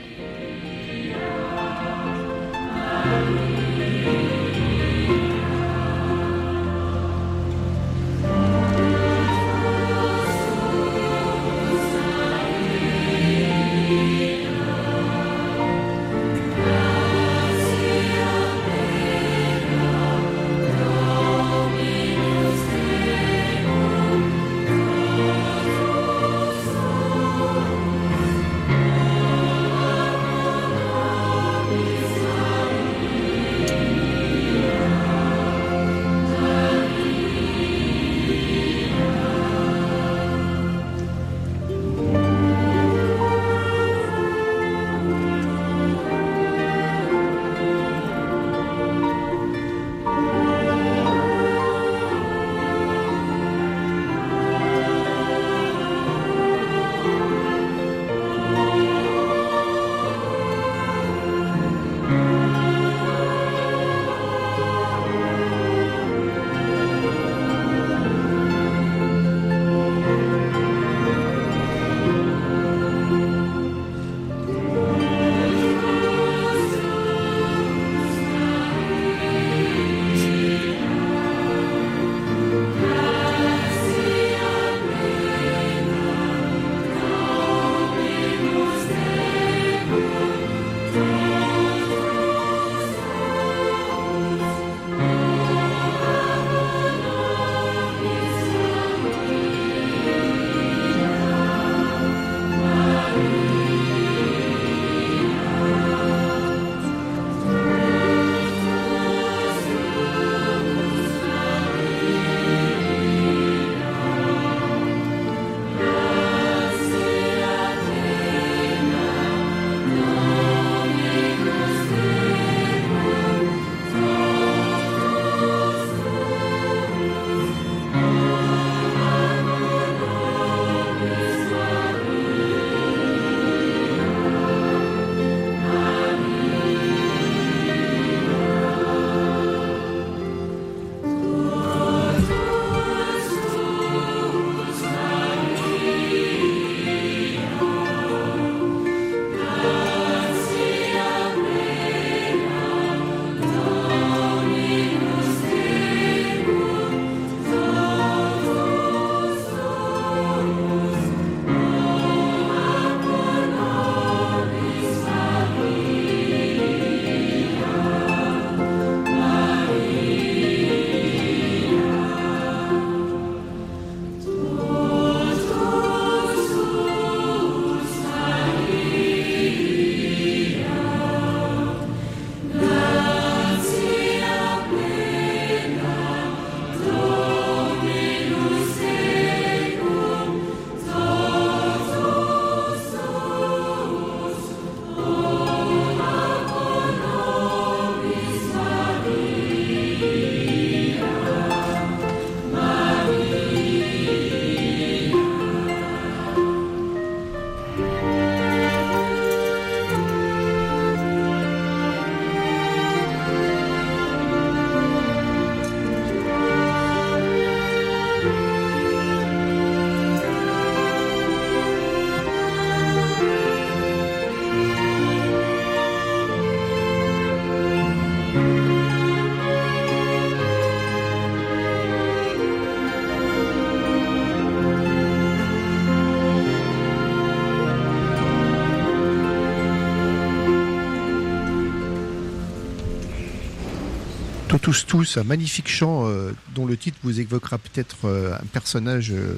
Totus tous, un magnifique chant euh, dont le titre vous évoquera peut-être euh, un personnage euh,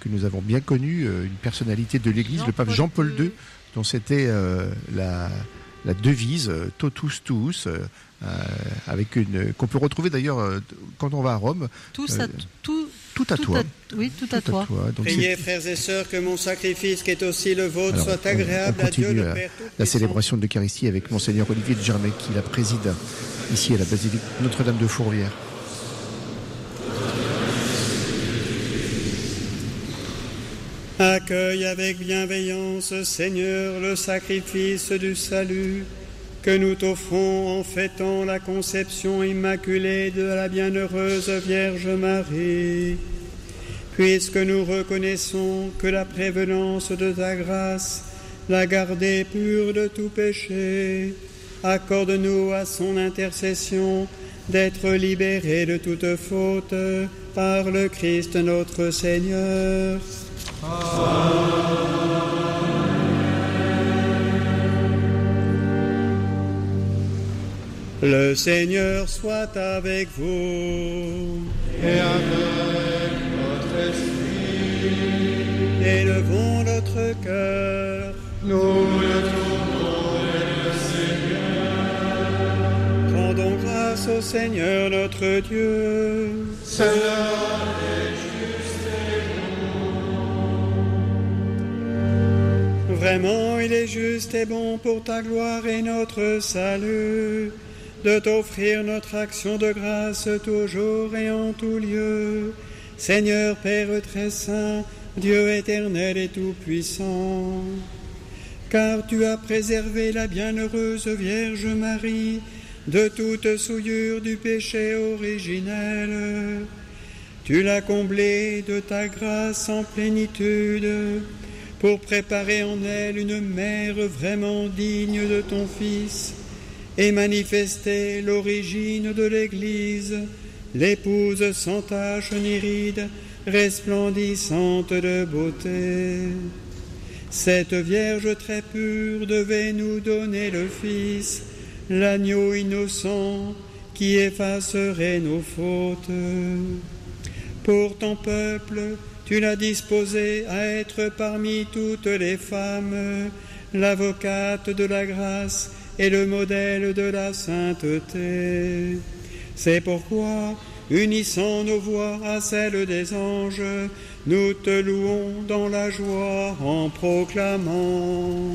que nous avons bien connu, euh, une personnalité de l'Église, le pape Jean-Paul II, dont c'était euh, la, la devise euh, Totus tous, euh, euh, avec une qu'on peut retrouver d'ailleurs euh, quand on va à Rome. Tous à Euh, tout, tout à toi. oui, tout à toi. Donc Priez, frères et sœurs, que mon sacrifice, qui est aussi le vôtre, Alors, soit on- agréable on à Dieu continue le la, Père la Tout-Puissant. célébration de l'Eucharistie avec Monseigneur Olivier de Germay qui la préside ici à la basilique Notre-Dame de Fourvière. Accueille avec bienveillance, Seigneur, le sacrifice du salut que nous t'offrons en fêtant la conception immaculée de la bienheureuse Vierge Marie. Puisque nous reconnaissons que la prévenance de ta grâce l'a gardée pure de tout péché, accorde-nous à son intercession d'être libérés de toute faute par le Christ notre Seigneur. Le Seigneur soit avec vous. Et avec votre esprit, Élevons notre cœur. nous le trouvons au Seigneur notre Dieu. Cela est juste et Vraiment, il est juste et bon pour ta gloire et notre salut de t'offrir notre action de grâce toujours et en tout lieu. Seigneur Père très saint, Dieu éternel et tout-puissant, car tu as préservé la bienheureuse Vierge Marie de toute souillure du péché originel. Tu l'as comblée de ta grâce en plénitude pour préparer en elle une mère vraiment digne de ton Fils et manifester l'origine de l'Église, l'épouse sans tache ni ride, resplendissante de beauté. Cette Vierge très pure devait nous donner le Fils, l'agneau innocent qui effacerait nos fautes. Pour ton peuple, tu l'as disposé à être parmi toutes les femmes, l'avocate de la grâce et le modèle de la sainteté. C'est pourquoi, unissant nos voix à celles des anges, nous te louons dans la joie en proclamant.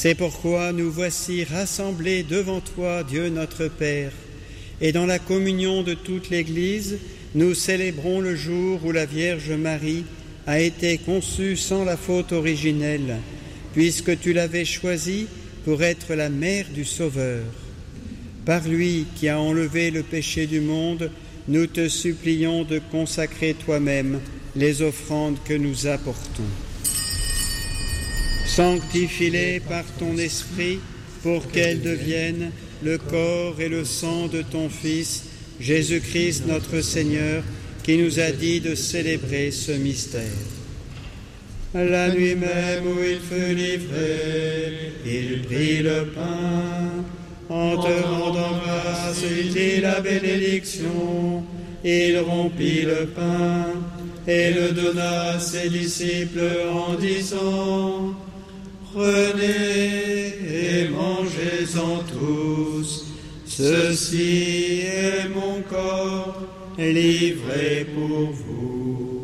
C'est pourquoi nous voici rassemblés devant toi, Dieu notre Père, et dans la communion de toute l'Église, nous célébrons le jour où la Vierge Marie a été conçue sans la faute originelle, puisque tu l'avais choisie pour être la mère du Sauveur. Par lui qui a enlevé le péché du monde, nous te supplions de consacrer toi-même les offrandes que nous apportons. Sanctifie-les par ton esprit pour qu'elles deviennent le corps et le sang de ton Fils, Jésus-Christ notre Seigneur, qui nous a dit de célébrer ce mystère. La nuit même où il fut livré, il prit le pain. En te rendant grâce, il dit la bénédiction. Il rompit le pain et le donna à ses disciples en disant, Prenez et mangez-en tous, ceci est mon corps livré pour vous.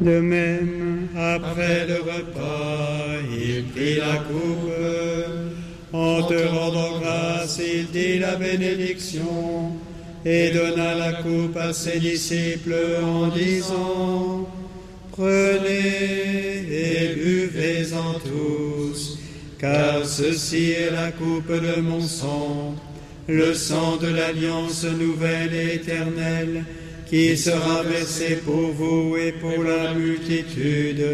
De même, après le repas, il prit la coupe. En te rendant grâce, il dit la bénédiction et donna la coupe à ses disciples en disant, Prenez et buvez-en tous, car ceci est la coupe de mon sang, le sang de l'alliance nouvelle et éternelle qui sera versé pour vous et pour la multitude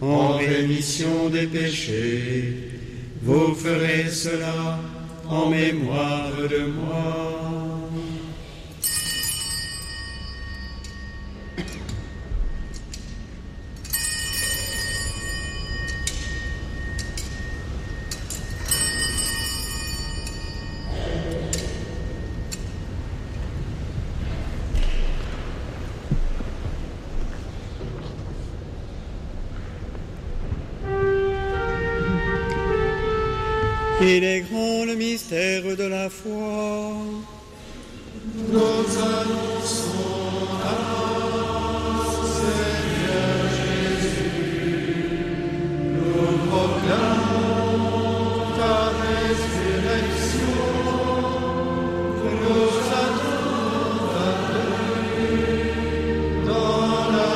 en rémission des péchés. Vous ferez cela en mémoire de moi. La foi. Nous annonçons à Seigneur Jésus, nous proclamons ta résurrection, nous attendons ta venue dans la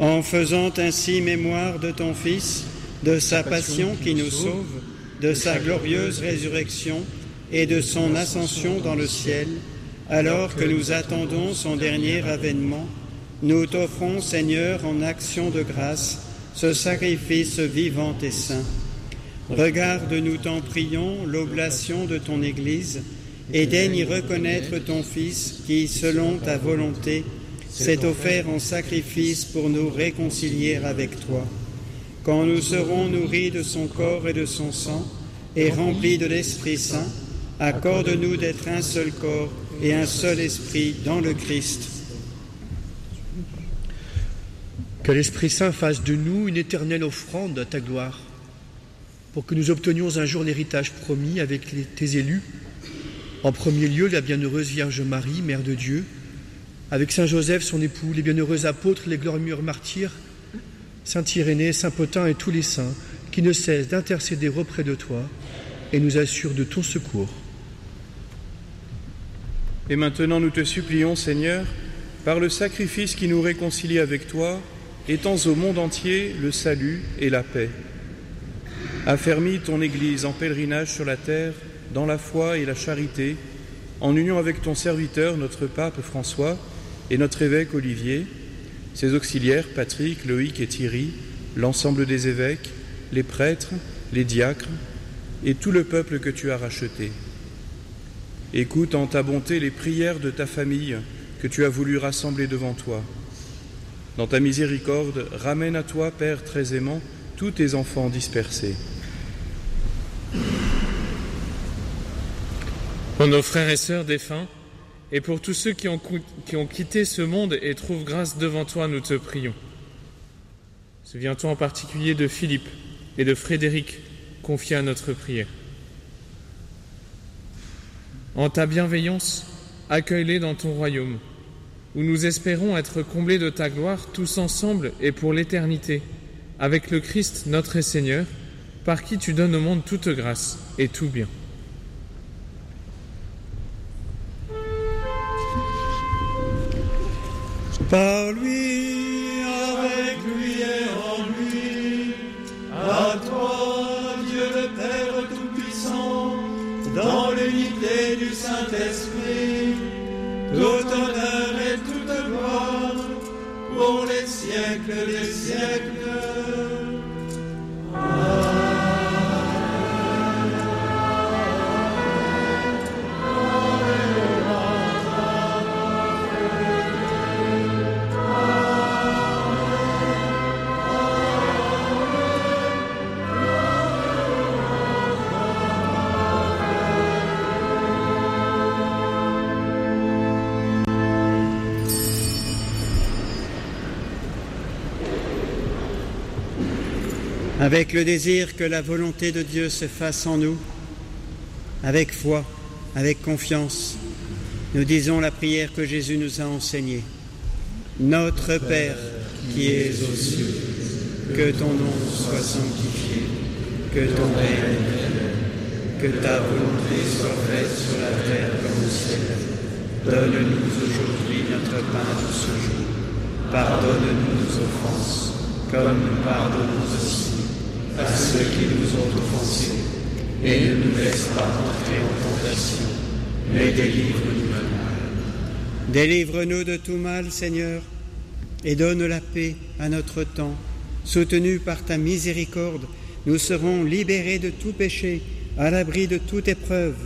En faisant ainsi mémoire de ton Fils, de sa passion qui nous sauve, de sa glorieuse résurrection et de son ascension dans le ciel, alors que nous attendons son dernier avènement, nous t'offrons, Seigneur, en action de grâce, ce sacrifice vivant et saint. Regarde, nous t'en prions, l'oblation de ton Église, et daigne reconnaître ton Fils qui, selon ta volonté, s'est offert en sacrifice pour nous réconcilier avec toi. Quand nous serons nourris de son corps et de son sang, et remplis de l'Esprit Saint, accorde-nous d'être un seul corps et un seul esprit dans le Christ. Que l'Esprit Saint fasse de nous une éternelle offrande à ta gloire, pour que nous obtenions un jour l'héritage promis avec les- tes élus, en premier lieu la bienheureuse Vierge Marie, Mère de Dieu, avec Saint Joseph, son époux, les bienheureux apôtres, les glorieux martyrs, Saint Irénée, Saint Potin et tous les saints, qui ne cessent d'intercéder auprès de toi et nous assurent de ton secours. Et maintenant nous te supplions, Seigneur, par le sacrifice qui nous réconcilie avec toi, étends au monde entier le salut et la paix. Affermis ton Église en pèlerinage sur la terre, dans la foi et la charité, en union avec ton serviteur, notre pape François, et notre évêque Olivier, ses auxiliaires Patrick, Loïc et Thierry, l'ensemble des évêques, les prêtres, les diacres, et tout le peuple que tu as racheté. Écoute en ta bonté les prières de ta famille que tu as voulu rassembler devant toi. Dans ta miséricorde, ramène à toi, Père très aimant, tous tes enfants dispersés. Pour nos frères et sœurs défunts, et pour tous ceux qui ont, quitté ce monde et trouvent grâce devant toi, nous te prions. Souviens-toi en particulier de Philippe et de Frédéric, confiés à notre prière. En ta bienveillance, accueille-les dans ton royaume, où nous espérons être comblés de ta gloire tous ensemble et pour l'éternité, avec le Christ notre Seigneur, par qui tu donnes au monde toute grâce et tout bien. Par lui, avec lui et en lui, à toi, Dieu le Père Tout-Puissant, dans l'unité du Saint-Esprit, tout honneur et toute gloire, pour les siècles des siècles. Avec le désir que la volonté de Dieu se fasse en nous, avec foi, avec confiance, nous disons la prière que Jésus nous a enseignée. Notre Père qui es aux cieux, que ton nom soit sanctifié, que ton règne vienne, que ta volonté soit faite sur la terre comme au ciel. Donne-nous aujourd'hui notre pain de ce jour. Pardonne-nous nos offenses, comme nous pardonnons aussi à ceux qui nous ont offensés. Et ne nous laisse pas entrer en tentation, mais délivre-nous du mal. Délivre-nous de tout mal, Seigneur, et donne la paix à notre temps. Soutenus par ta miséricorde, nous serons libérés de tout péché, à l'abri de toute épreuve,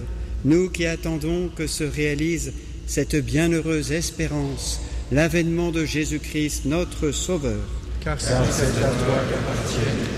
nous qui attendons que se réalise cette bienheureuse espérance, l'avènement de Jésus-Christ, notre Sauveur. Car c'est à toi qu'appartiennent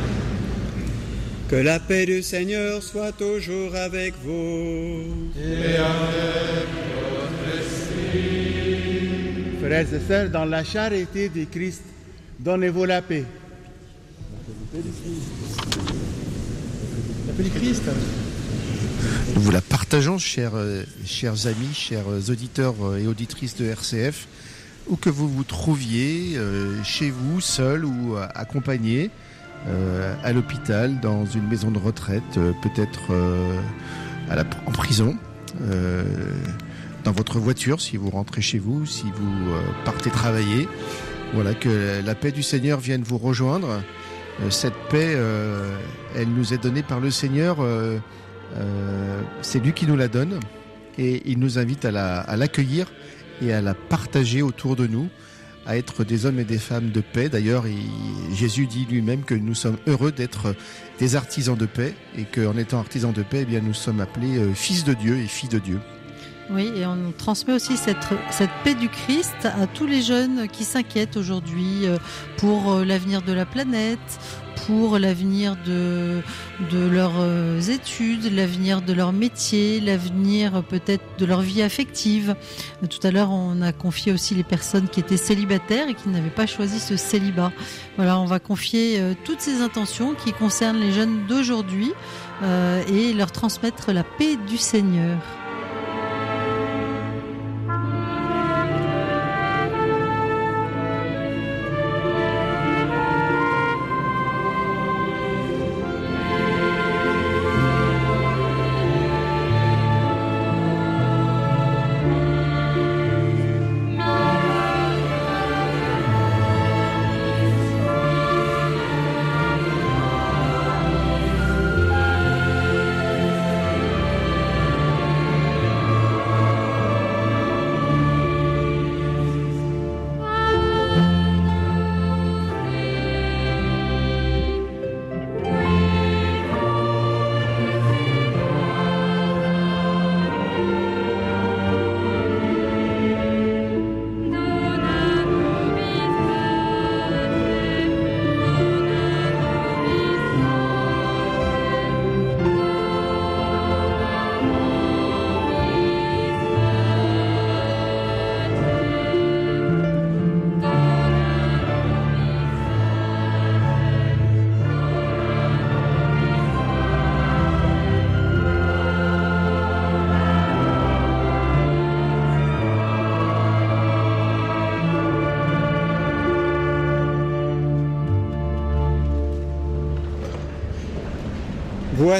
Que la paix du Seigneur soit toujours avec vous. Et avec votre esprit. Frères et sœurs, dans la charité du Christ, donnez-vous la paix. La paix du Christ. Nous vous la partageons, chers, euh, chers amis, chers auditeurs euh, et auditrices de RCF, où que vous vous trouviez, euh, chez vous, seul ou euh, accompagné, euh, à l'hôpital, dans une maison de retraite, euh, peut-être euh, la- en prison, euh, dans votre voiture si vous rentrez chez vous, si vous euh, partez travailler. Voilà, que la paix du Seigneur vienne vous rejoindre. Cette paix, elle nous est donnée par le Seigneur. c'est lui qui nous la donne et il nous invite à la- à l'accueillir et à la partager autour de nous, à être des hommes et des femmes de paix. D'ailleurs, il- Jésus dit lui-même que nous sommes heureux d'être des artisans de paix et qu'en étant artisans de paix, eh bien, nous sommes appelés euh, fils de Dieu et filles de Dieu. Oui, et on transmet aussi cette, paix du Christ à tous les jeunes qui s'inquiètent aujourd'hui euh, pour euh, l'avenir de la planète, pour l'avenir de, leurs euh, études, l'avenir de leur métier, l'avenir peut-être de leur vie affective. Tout à l'heure, on a confié aussi les personnes qui étaient célibataires et qui n'avaient pas choisi ce célibat. Voilà, on va confier toutes ces intentions qui concernent les jeunes d'aujourd'hui et leur transmettre la paix du Seigneur.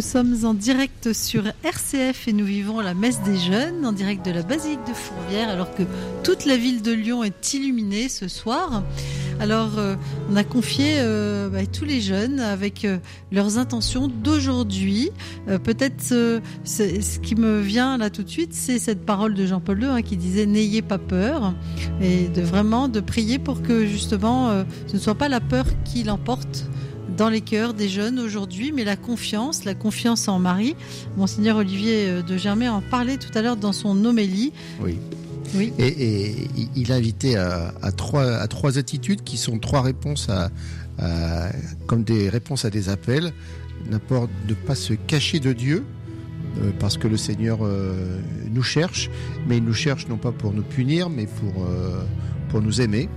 Nous sommes en direct sur RCF et nous vivons la messe des jeunes en direct de la basilique de Fourvière alors que toute la ville de Lyon est illuminée ce soir. Alors euh, on a confié euh, bah, tous les jeunes avec euh, leurs intentions d'aujourd'hui. Euh, Peut-être ce qui me vient là tout de suite, c'est cette parole de Jean-Paul II hein, qui disait n'ayez pas peur et de vraiment de prier pour que justement ce ne soit pas la peur qui l'emporte dans les cœurs des jeunes aujourd'hui, mais la confiance, la confiance en Marie. Monseigneur Olivier euh, de Germain en parlait tout à l'heure dans son homélie. Oui. Oui. Et, et il- a invité à, à trois, à trois attitudes qui sont trois réponses à, à- comme des réponses à des appels. D'abord, de ne pas se cacher de Dieu, euh, parce que le Seigneur euh, nous cherche, mais il nous cherche non pas pour nous punir, mais pour, euh, pour nous aimer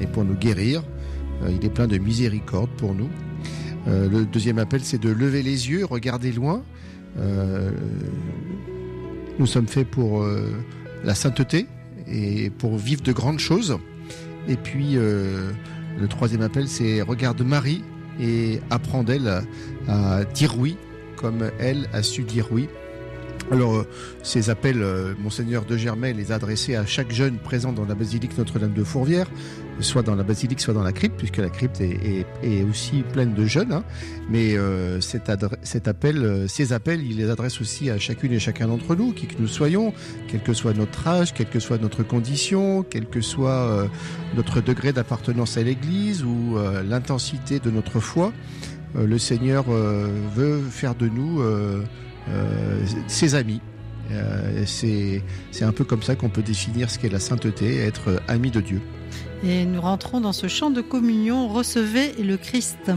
et pour nous guérir. Il est plein de miséricorde pour nous. Euh, le deuxième appel, c'est de lever les yeux, regarder loin. Euh, nous sommes faits pour euh, la sainteté et pour vivre de grandes choses. Et puis, le troisième appel, c'est regarde Marie et apprends d'elle à, dire oui, comme elle a su dire oui. Alors, ces appels, Monseigneur de Germain les a adressés à chaque jeune présent dans la basilique Notre-Dame de Fourvière, soit dans la basilique, soit dans la crypte, puisque la crypte est, aussi pleine de jeunes. hein. Mais euh, euh, ces appels, il les adresse aussi à chacune et chacun d'entre nous, qui que nous soyons, quel que soit notre âge, quelle que soit notre condition, quel que soit euh, notre degré d'appartenance à l'Église ou l'intensité de notre foi. Le Seigneur veut faire de nous ses amis. C'est un peu comme ça qu'on peut définir ce qu'est la sainteté, être ami de Dieu. Et nous rentrons dans ce chant de communion, recevez le Christ.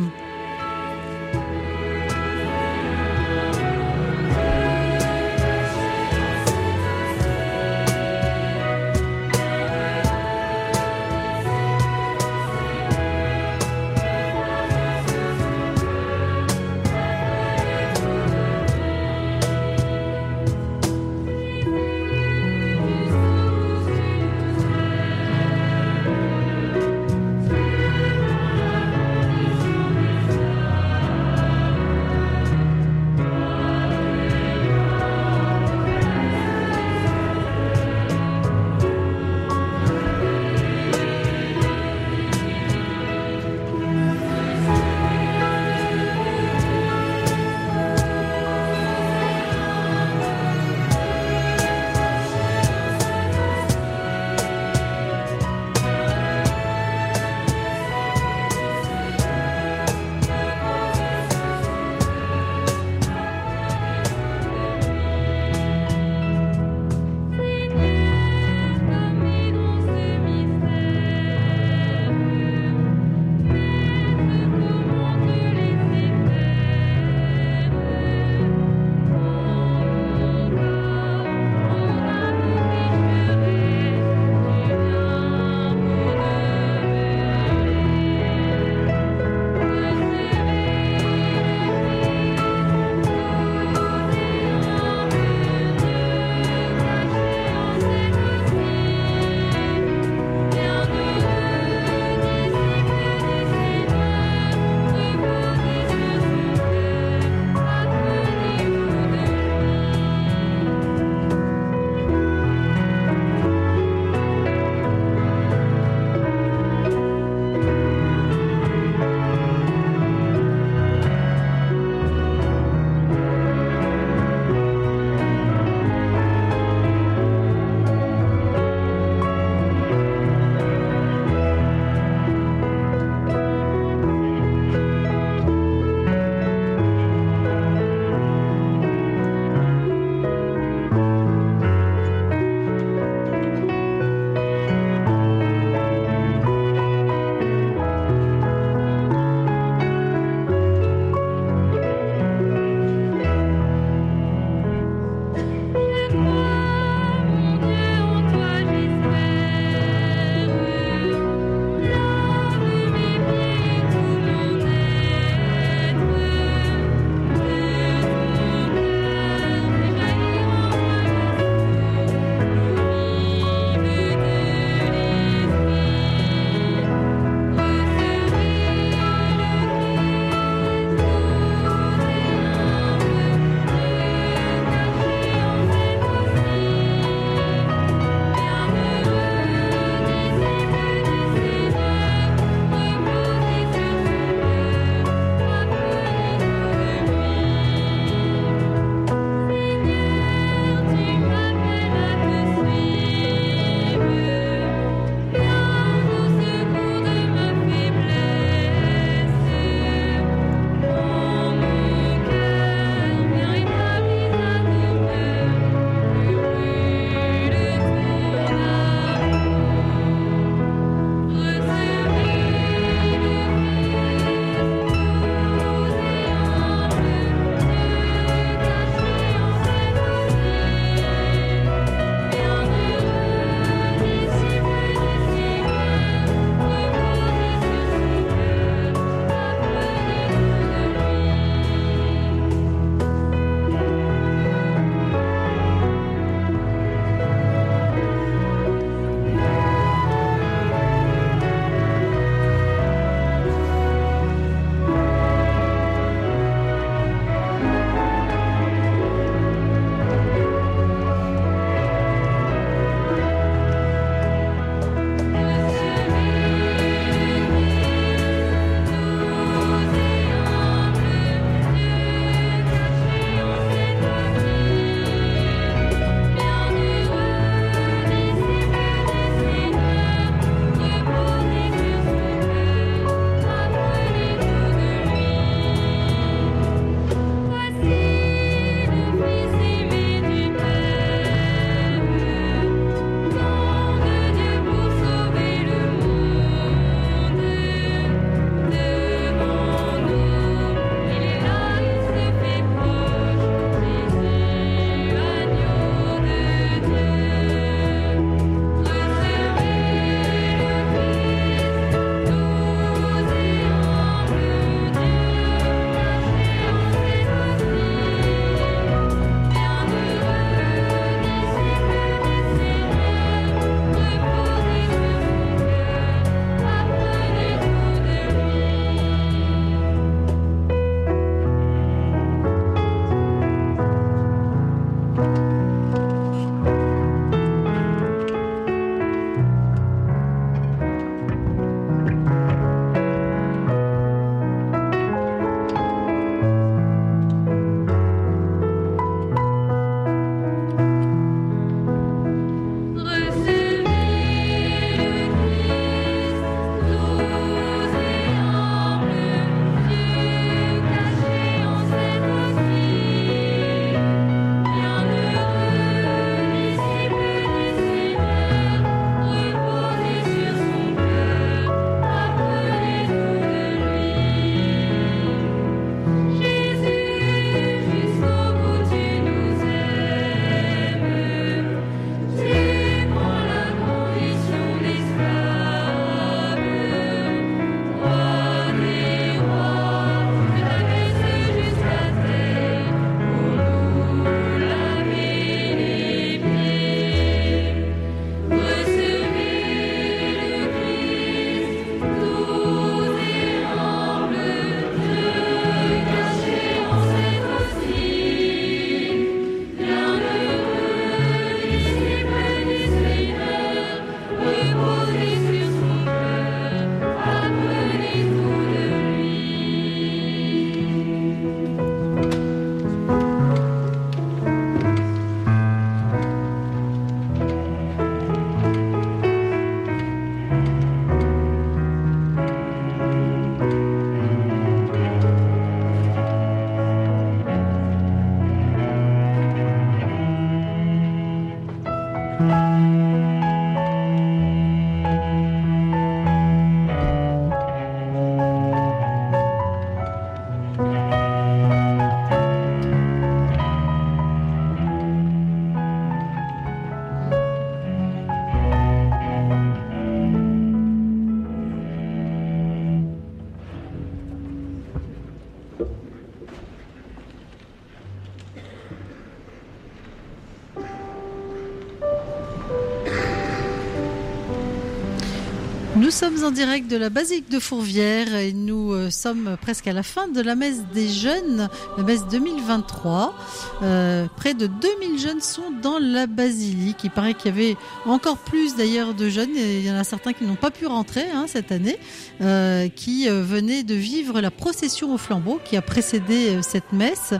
Sommes en direct de la basilique de Fourvière et nous euh, sommes presque à la fin de la messe des jeunes, la messe 2023. Euh, près de 2000 jeunes sont dans la basilique. Il paraît qu'il y avait encore plus d'ailleurs de jeunes, et il y en a certains qui n'ont pas pu rentrer hein, cette année, euh, qui euh, venaient de vivre la procession au flambeau qui a précédé euh, cette messe,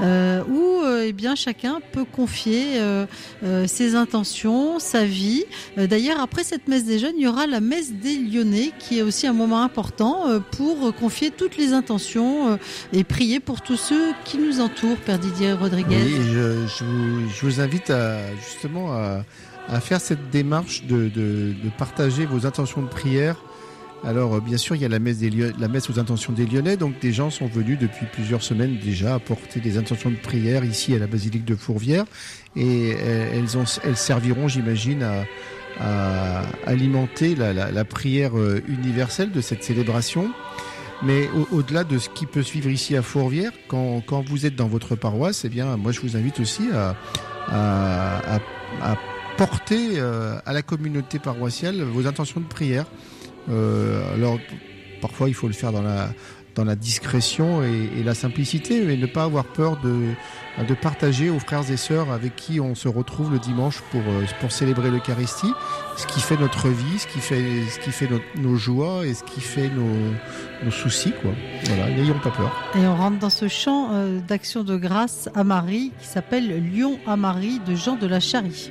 où eh bien, chacun peut confier ses intentions, sa vie. D'ailleurs, après cette messe des jeunes, il y aura la messe des Lyonnais, qui est aussi un moment important pour confier toutes les intentions et prier pour tous ceux qui nous entourent, Père Didier Rodriguez. Oui, je, vous, invite justement à, à faire cette démarche de, partager vos intentions de prière. Alors, euh, bien sûr, il y a la messe, aux intentions des Lyonnais. Donc, des gens sont venus depuis plusieurs semaines déjà apporter des intentions de prière ici à la basilique de Fourvière. Et euh, elles, ont, elles serviront, j'imagine, à, alimenter la, prière euh, universelle de cette célébration. Mais au- au-delà de ce qui peut se vivre ici à Fourvière, quand, quand vous êtes dans votre paroisse, eh bien, moi, je vous invite aussi à, à, à- à porter euh, à la communauté paroissiale vos intentions de prière. Euh, alors, parfois, il faut le faire dans la, dans la discrétion et, la simplicité, mais ne pas avoir peur de, de partager aux frères et sœurs avec qui on se retrouve le dimanche pour, euh, célébrer l'Eucharistie, ce qui fait notre vie, ce qui fait, ce qui fait nos joies et ce qui fait nos, soucis. Quoi. N'ayons pas peur. Et on rentre dans ce chant euh, d'action de grâce à Marie qui s'appelle Lyon à Marie de Jean de la Charie.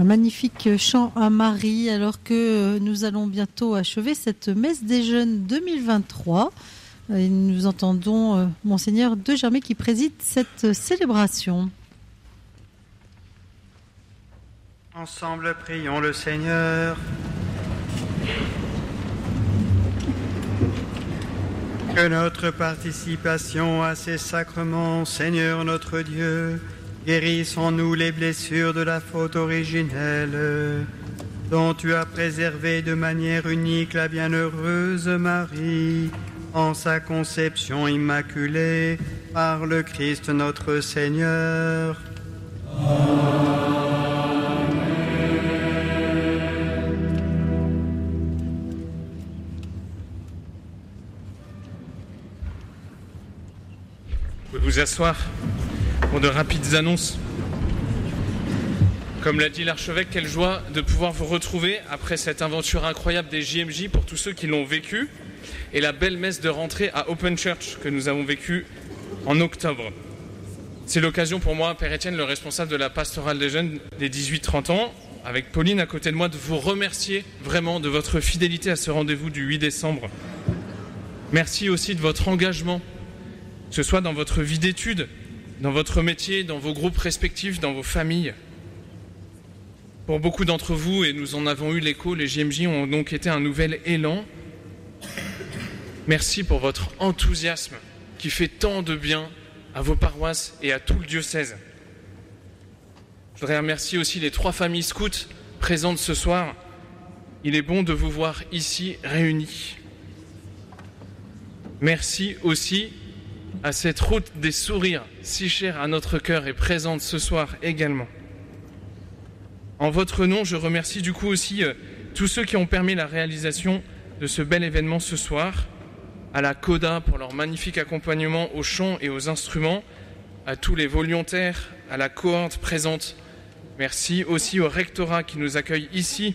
Un magnifique chant à Marie alors que nous allons bientôt achever cette messe des jeunes 2023. Et nous entendons euh, Monseigneur De Germay qui préside cette célébration. Ensemble, prions le Seigneur. Que notre participation à ces sacrements, Seigneur notre Dieu, guérisse en nous les blessures de la faute originelle, dont tu as préservé de manière unique la bienheureuse Marie en sa conception immaculée par le Christ notre Seigneur. Vous vous asseoir pour de rapides annonces. Comme l'a dit l'archevêque, quelle joie de pouvoir vous retrouver après cette aventure incroyable des JMJ pour tous ceux qui l'ont vécu et la belle messe de rentrée à Open Church que nous avons vécue en octobre. C'est l'occasion pour moi, Père Étienne, le responsable de la pastorale des jeunes des 18-30 ans, avec Pauline à côté de moi, de vous remercier vraiment de votre fidélité à ce rendez-vous du 8 décembre. Merci aussi de votre engagement, que ce soit dans votre vie d'études, dans votre métier, dans vos groupes respectifs, dans vos familles. Pour beaucoup d'entre vous, et nous en avons eu l'écho, les JMJ ont donc été un nouvel élan. Merci pour votre enthousiasme qui fait tant de bien à vos paroisses et à tout le diocèse. Je voudrais remercier aussi les trois familles scouts présentes ce soir. Il est bon de vous voir ici réunis. Merci aussi à cette route des sourires, si chère à notre cœur et présente ce soir également. En votre nom, je remercie du coup aussi euh, tous ceux qui ont permis la réalisation de ce bel événement ce soir, à la CODA pour leur magnifique accompagnement aux chants et aux instruments, à tous les volontaires, à la cohorte présente. Merci aussi au rectorat qui nous accueille ici,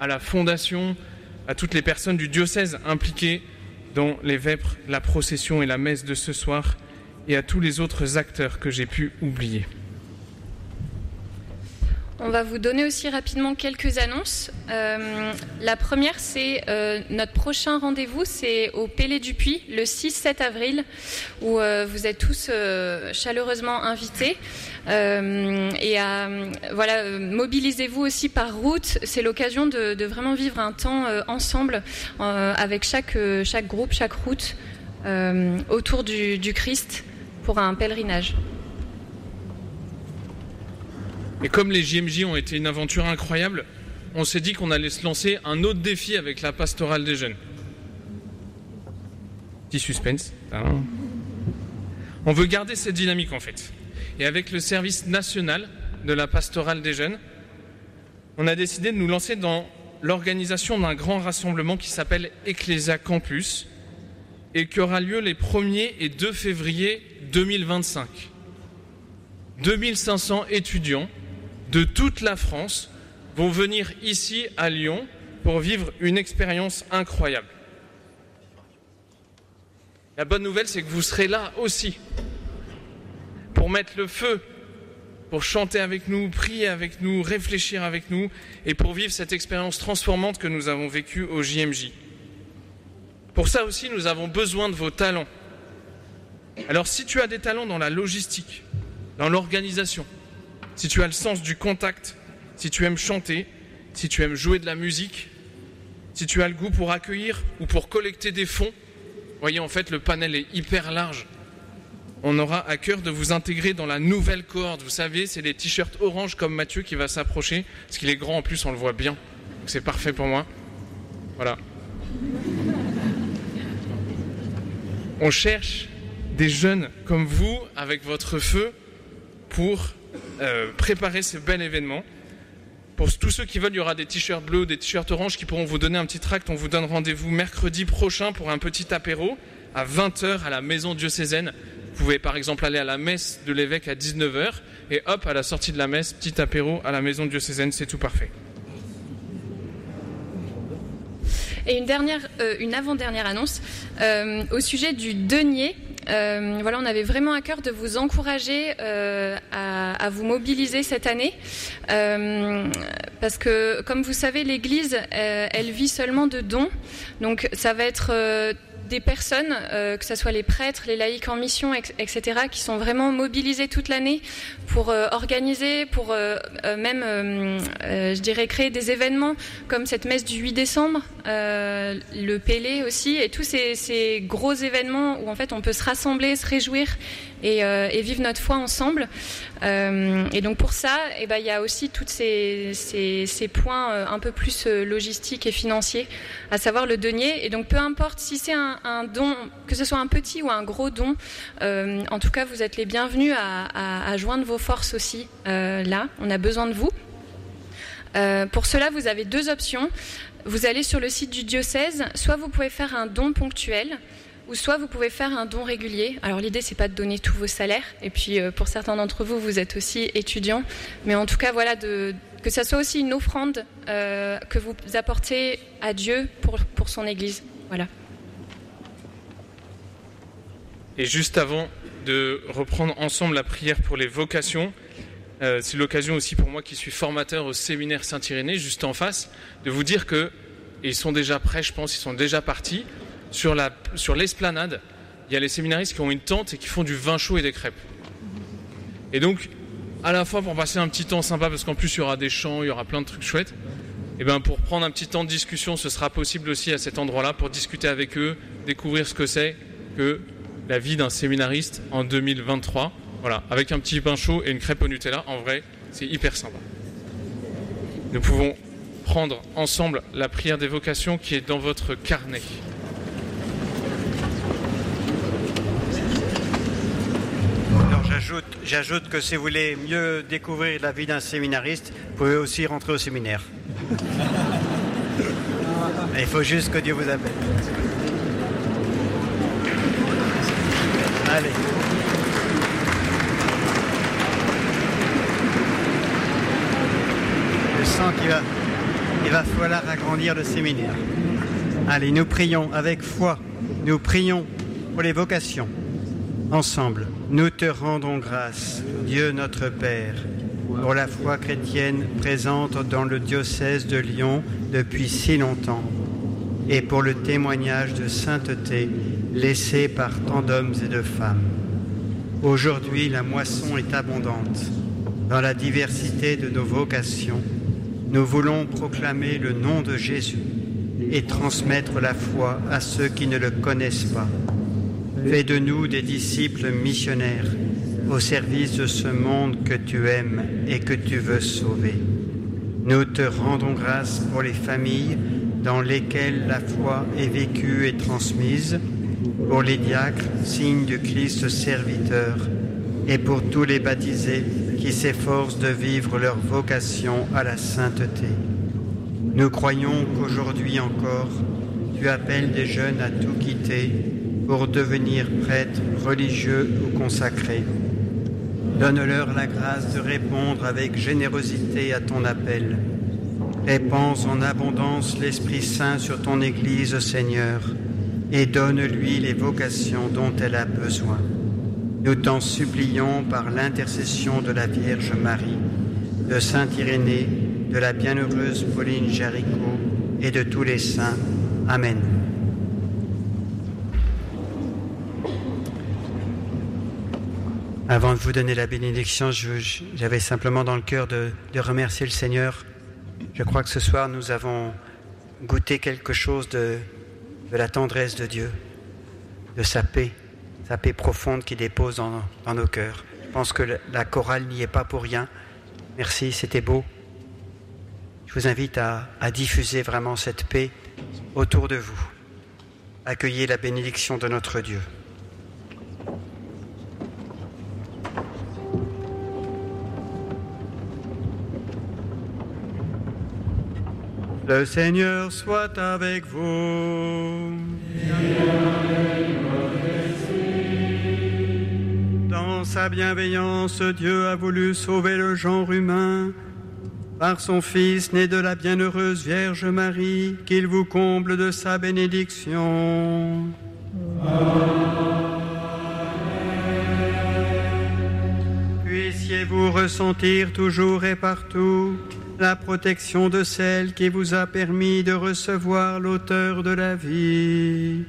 à la fondation, à toutes les personnes du diocèse impliquées dans les vêpres, la procession et la messe de ce soir, et à tous les autres acteurs que j'ai pu oublier. On va vous donner aussi rapidement quelques annonces. Euh, la première, c'est euh, notre prochain rendez-vous, c'est au Pélé du Puy, le 6-7 avril, où euh, vous êtes tous chaleureusement invités. Et voilà, mobilisez-vous aussi par route. C'est l'occasion de, vraiment vivre un temps ensemble avec chaque, groupe, chaque route autour du Christ pour un pèlerinage. Et comme les JMJ ont été une aventure incroyable, on s'est dit qu'on allait se lancer un autre défi avec la pastorale des jeunes. Petit suspense. On veut garder cette dynamique en fait. Et avec le service national de la pastorale des jeunes, on a décidé de nous lancer dans l'organisation d'un grand rassemblement qui s'appelle Ecclesia Campus et qui aura lieu les 1er et 2 février 2025. 2500 étudiants de toute la France vont venir ici à Lyon pour vivre une expérience incroyable. La bonne nouvelle, c'est que vous serez là aussi pour mettre le feu, pour chanter avec nous, prier avec nous, réfléchir avec nous et pour vivre cette expérience transformante que nous avons vécue au JMJ. Pour ça aussi, nous avons besoin de vos talents. Alors si tu as des talents dans la logistique, dans l'organisation, si tu as le sens du contact, si tu aimes chanter, si tu aimes jouer de la musique, si tu as le goût pour accueillir ou pour collecter des fonds, voyez en fait le panel est hyper large. On aura à cœur de vous intégrer dans la nouvelle cohorte. Vous savez, c'est les t-shirts orange comme Mathieu qui va s'approcher, parce qu'il est grand en plus, on le voit bien. C'est parfait pour moi. Voilà. On cherche des jeunes comme vous, avec votre feu, pour euh, préparer ce bel événement. Pour tous ceux qui veulent, il y aura des t-shirts bleus, des t-shirts orange qui pourront vous donner un petit tract. On vous donne rendez-vous mercredi prochain pour un petit apéro à 20h à la maison diocésaine. Vous pouvez par exemple aller à la messe de l'évêque à 19h et hop, à la sortie de la messe, petit apéro à la maison diocésaine, c'est tout parfait. Et une dernière, euh, une avant-dernière annonce euh, au sujet du denier. euh, voilà, on avait vraiment à cœur de vous encourager à, à, vous mobiliser cette année, parce que, comme vous savez, l'Église, elle vit seulement de dons, donc ça va être des personnes, euh, que ce soit les prêtres, les laïcs en mission, etc., qui sont vraiment mobilisés toute l'année pour euh, organiser, pour euh, même, je dirais, créer des événements comme cette messe du 8 décembre, le Pélé aussi, et tous ces, ces, gros événements où en fait on peut se rassembler, se réjouir et, et vivre notre foi ensemble. et donc pour ça, eh ben, il y a aussi tous ces, points un peu plus logistiques et financiers, à savoir le denier. Et donc peu importe si c'est un, don, que ce soit un petit ou un gros don, euh, en tout cas, vous êtes les bienvenus à, joindre vos forces aussi euh, là. On a besoin de vous. Euh, pour cela, vous avez deux options. Vous allez sur le site du diocèse, soit vous pouvez faire un don ponctuel, ou soit vous pouvez faire un don régulier. Alors l'idée c'est pas de donner tous vos salaires, et puis pour certains d'entre vous vous êtes aussi étudiants, mais en tout cas voilà que ça soit aussi une offrande que vous apportez à Dieu pour, pour son Église. Voilà. Et juste avant de reprendre ensemble la prière pour les vocations, euh, c'est l'occasion aussi pour moi qui suis formateur au séminaire Saint-Irénée, juste en face, de vous dire que, ils sont déjà prêts, je pense, ils sont déjà partis, sur, la, sur l'esplanade, il y a les séminaristes qui ont une tente et qui font du vin chaud et des crêpes. Et donc, à la fois pour passer un petit temps sympa, parce qu'en plus il y aura des chants, il y aura plein de trucs chouettes, et bien pour prendre un petit temps de discussion, ce sera possible aussi à cet endroit-là pour discuter avec eux, découvrir ce que c'est que la vie d'un séminariste en 2023. Voilà, avec un petit pain chaud et une crêpe au Nutella, en vrai, c'est hyper sympa. Nous pouvons prendre ensemble la prière des vocations qui est dans votre carnet. J'ajoute, j'ajoute que si vous voulez mieux découvrir la vie d'un séminariste, vous pouvez aussi rentrer au séminaire. Il faut juste que Dieu vous appelle. Allez. Je sens qu'il va, il va falloir agrandir le séminaire. Allez, nous prions avec foi. Nous prions pour les vocations. Ensemble, nous te rendons grâce, Dieu notre Père, pour la foi chrétienne présente dans le diocèse de Lyon depuis si longtemps et pour le témoignage de sainteté laissé par tant d'hommes et de femmes. Aujourd'hui, la moisson est abondante. Dans la diversité de nos vocations, nous voulons proclamer le nom de Jésus et transmettre la foi à ceux qui ne le connaissent pas. Fais de nous des disciples missionnaires au service de ce monde que tu aimes et que tu veux sauver. Nous te rendons grâce pour les familles dans lesquelles la foi est vécue et transmise, pour les diacres, signe du Christ serviteur, et pour tous les baptisés qui s'efforcent de vivre leur vocation à la sainteté. Nous croyons qu'aujourd'hui encore, tu appelles des jeunes à tout quitter pour devenir prêtres, religieux ou consacrés. Donne-leur la grâce de répondre avec générosité à ton appel Répands en abondance l'Esprit Saint sur ton Église, Seigneur, et donne-lui les vocations dont elle a besoin. Nous t'en supplions par l'intercession de la Vierge Marie, de Saint Irénée, de la bienheureuse Pauline Jaricot et de tous les saints. Amen. Avant de vous donner la bénédiction, j'avais simplement dans le cœur de, remercier le Seigneur je crois que ce soir, nous avons goûté quelque chose de, la tendresse de Dieu, de sa paix, sa paix profonde qui dépose dans, nos cœurs. Je pense que la chorale n'y est pas pour rien. Merci, c'était beau. Je vous invite à diffuser vraiment cette paix autour de vous. Accueillez la bénédiction de notre Dieu. Le Seigneur soit avec vous. Dans sa bienveillance, Dieu a voulu sauver le genre humain par son Fils né de la bienheureuse Vierge Marie, qu'il vous comble de sa bénédiction. Puissiez-vous ressentir toujours et partout la protection de celle qui vous a permis de recevoir l'auteur de la vie.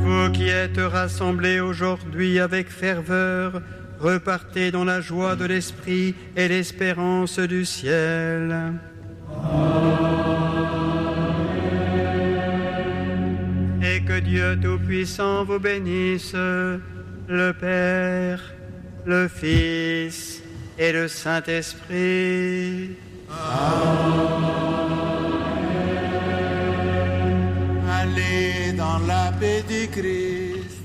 Vous qui êtes rassemblés aujourd'hui avec ferveur, repartez dans la joie de l'Esprit et l'espérance du ciel. Et que Dieu Tout-Puissant vous bénisse, le Père, le Fils et le Saint-Esprit. Allez dans la paix du Christ.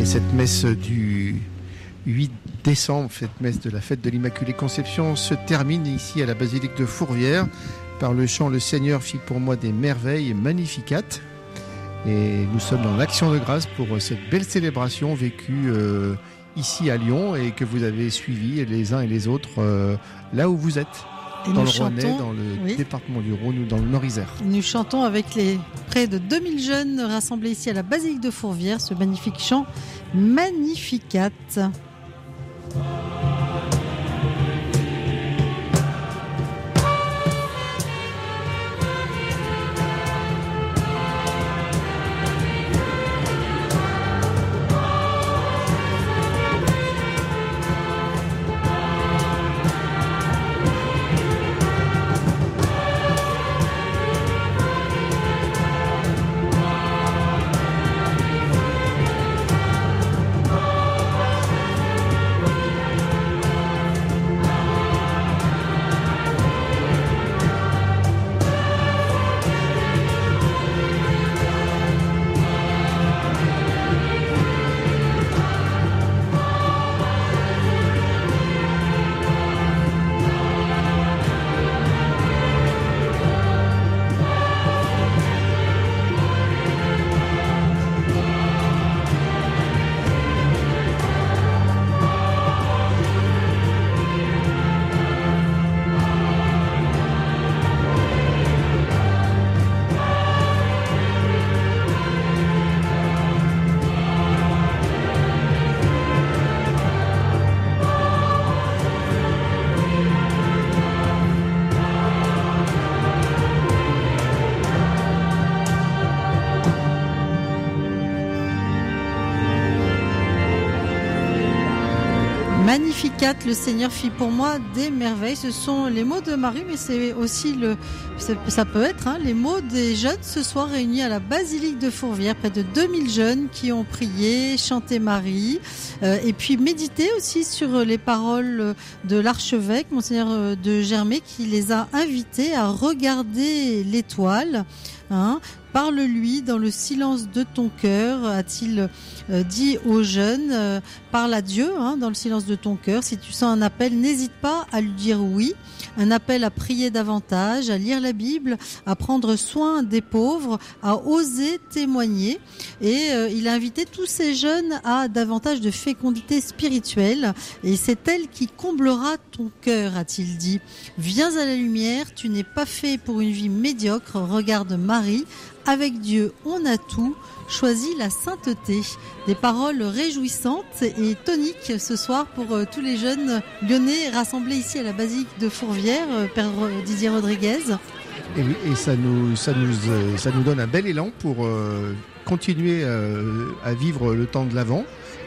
Et cette messe du 8 décembre, cette messe de la fête de l'Immaculée Conception, se termine ici à la basilique de Fourvière par le chant Le Seigneur fit pour moi des merveilles magnificat. Et nous sommes dans l'action de grâce pour cette belle célébration vécue euh, ici à Lyon et que vous avez suivie les uns et les autres euh, là où vous êtes. Et dans le chantons- dans le oui. département du Rhône ou dans le Nord-Isère. Nous chantons avec les près de 2000 jeunes rassemblés ici à la basilique de Fourvière ce magnifique chant Magnificat. Magnificat, le Seigneur fit pour moi des merveilles. Ce sont les mots de Marie, mais c'est aussi le, ça ça peut être hein, les mots des jeunes ce soir réunis à la basilique de Fourvière, près de 2000 jeunes qui ont prié, chanté Marie, euh, et puis médité aussi sur les paroles de l'archevêque, monseigneur euh, de Germay, qui les a invités à regarder l'étoile. Hein, Parle-lui dans le silence de ton cœur, a-t-il euh, dit aux jeunes. euh, parle à Dieu hein, dans le silence de ton cœur. Si tu sens un appel, n'hésite pas à lui dire oui. Un appel à prier davantage, à lire la Bible, à prendre soin des pauvres, à oser témoigner. Et euh, il a invité tous ces jeunes à davantage de fécondité spirituelle. Et c'est elle qui comblera ton cœur, a-t-il dit. Viens à la lumière, tu n'es pas fait pour une vie médiocre. Regarde Marie. Avec Dieu, on a tout. Choisis la sainteté. Des paroles réjouissantes et toniques ce soir pour euh, tous les jeunes lyonnais rassemblés ici à la basilique de Fourvière, euh, Père Didier Rodriguez. Et ça nous, ça nous, euh, ça nous donne un bel élan pour continuer à vivre le temps de l'Avent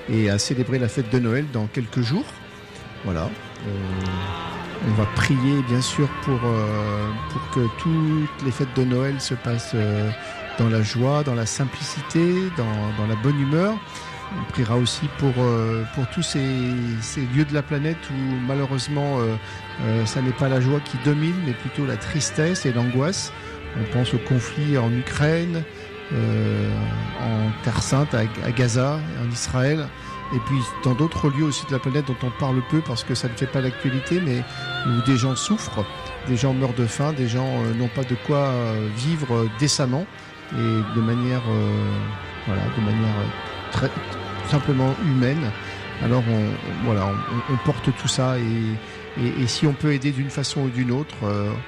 et à célébrer la fête de Noël dans quelques jours. Voilà. On va prier bien sûr pour, euh, pour que toutes les fêtes de Noël se passent euh, dans la joie, dans la simplicité, dans, dans la bonne humeur. On priera aussi pour, euh, pour tous ces, ces lieux de la planète où malheureusement ça n'est pas la joie qui domine, mais plutôt la tristesse et l'angoisse. On pense au conflit en Ukraine, en Terre Sainte, à, à Gaza, en Israël, et puis dans d'autres lieux aussi de la planète dont on parle peu parce que ça ne fait pas l'actualité, mais où des gens souffrent, des gens meurent de faim, des gens euh, n'ont pas de quoi euh, vivre euh, décemment et de manière, voilà, de manière très simplement humaine. Alors on, voilà, on, porte tout ça et, Et, si on peut aider d'une façon ou d'une autre,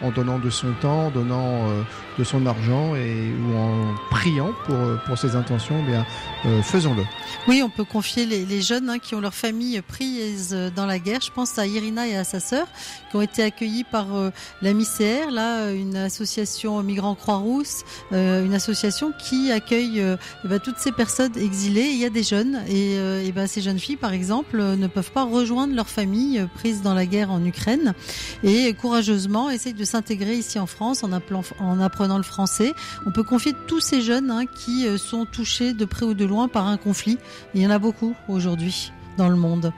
en donnant de son temps, en donnant de son argent et ou en priant pour euh, pour ses intentions, eh bien euh, faisons-le. Oui, on peut confier les, jeunes hein, qui ont leur famille prise dans la guerre. Je pense à Irina et à sa sœur qui ont été accueillis par euh, la MICR, là, une association Migrants Croix-Rousse, euh, une association qui accueille euh, eh ben, toutes ces personnes exilées. Il y a des jeunes et, euh, eh ben, ces jeunes filles, par exemple, euh, ne peuvent pas rejoindre leur famille euh, prise dans la guerre en Ukraine et courageusement essayent de s'intégrer ici en France en, appelant, en apprenant le français. On peut confier tous ces jeunes hein, qui euh, sont touchés de près ou de loin par un conflit. Il y en a beaucoup aujourd'hui dans le monde.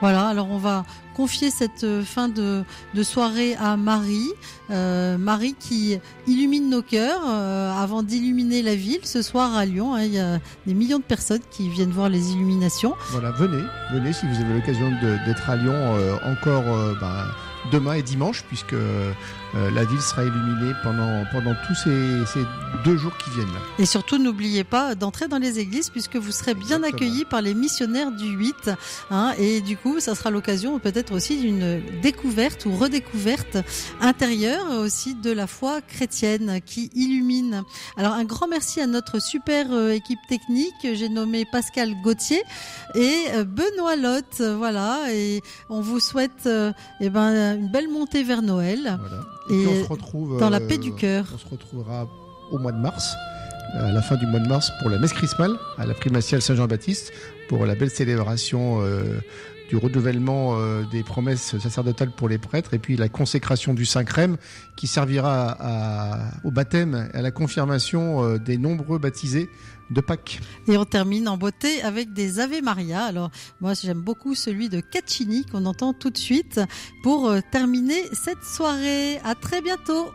Voilà, alors on va confier cette euh, fin de, soirée à Marie, euh, Marie qui illumine nos cœurs avant d'illuminer la ville ce soir à Lyon. hein. il y a des millions de personnes qui viennent voir les illuminations. Voilà, venez, venez si vous avez l'occasion d'être à Lyon encore bah, demain et dimanche, puisque euh, la ville sera illuminée pendant, pendant tous ces, ces deux jours qui viennent là. Et surtout, n'oubliez pas d'entrer dans les églises puisque vous serez bien Exactement. accueillis par les missionnaires du 8. hein, et du coup, ça sera l'occasion peut-être aussi d'une découverte ou redécouverte intérieure aussi de la foi chrétienne qui illumine. Alors, un grand merci à notre super euh, équipe technique. J'ai nommé Pascal Gauthier et euh, Benoît Lotte. Voilà. Et on vous souhaite euh, eh ben, une belle montée vers Noël. Et, puis on se retrouve dans la euh, paix du cœur. On se retrouvera au mois de mars, à la fin du mois de mars, pour la messe chrismale à la primatiale Saint-Jean-Baptiste, pour la belle célébration euh, du renouvellement euh, des promesses sacerdotales pour les prêtres, et puis la consécration du Saint-Crème qui servira à- au baptême, et à la confirmation euh, des nombreux baptisés Et on termine en beauté avec des Ave Maria. Alors, moi, j'aime beaucoup celui de Caccini qu'on entend tout de suite pour euh, terminer cette soirée. À très bientôt.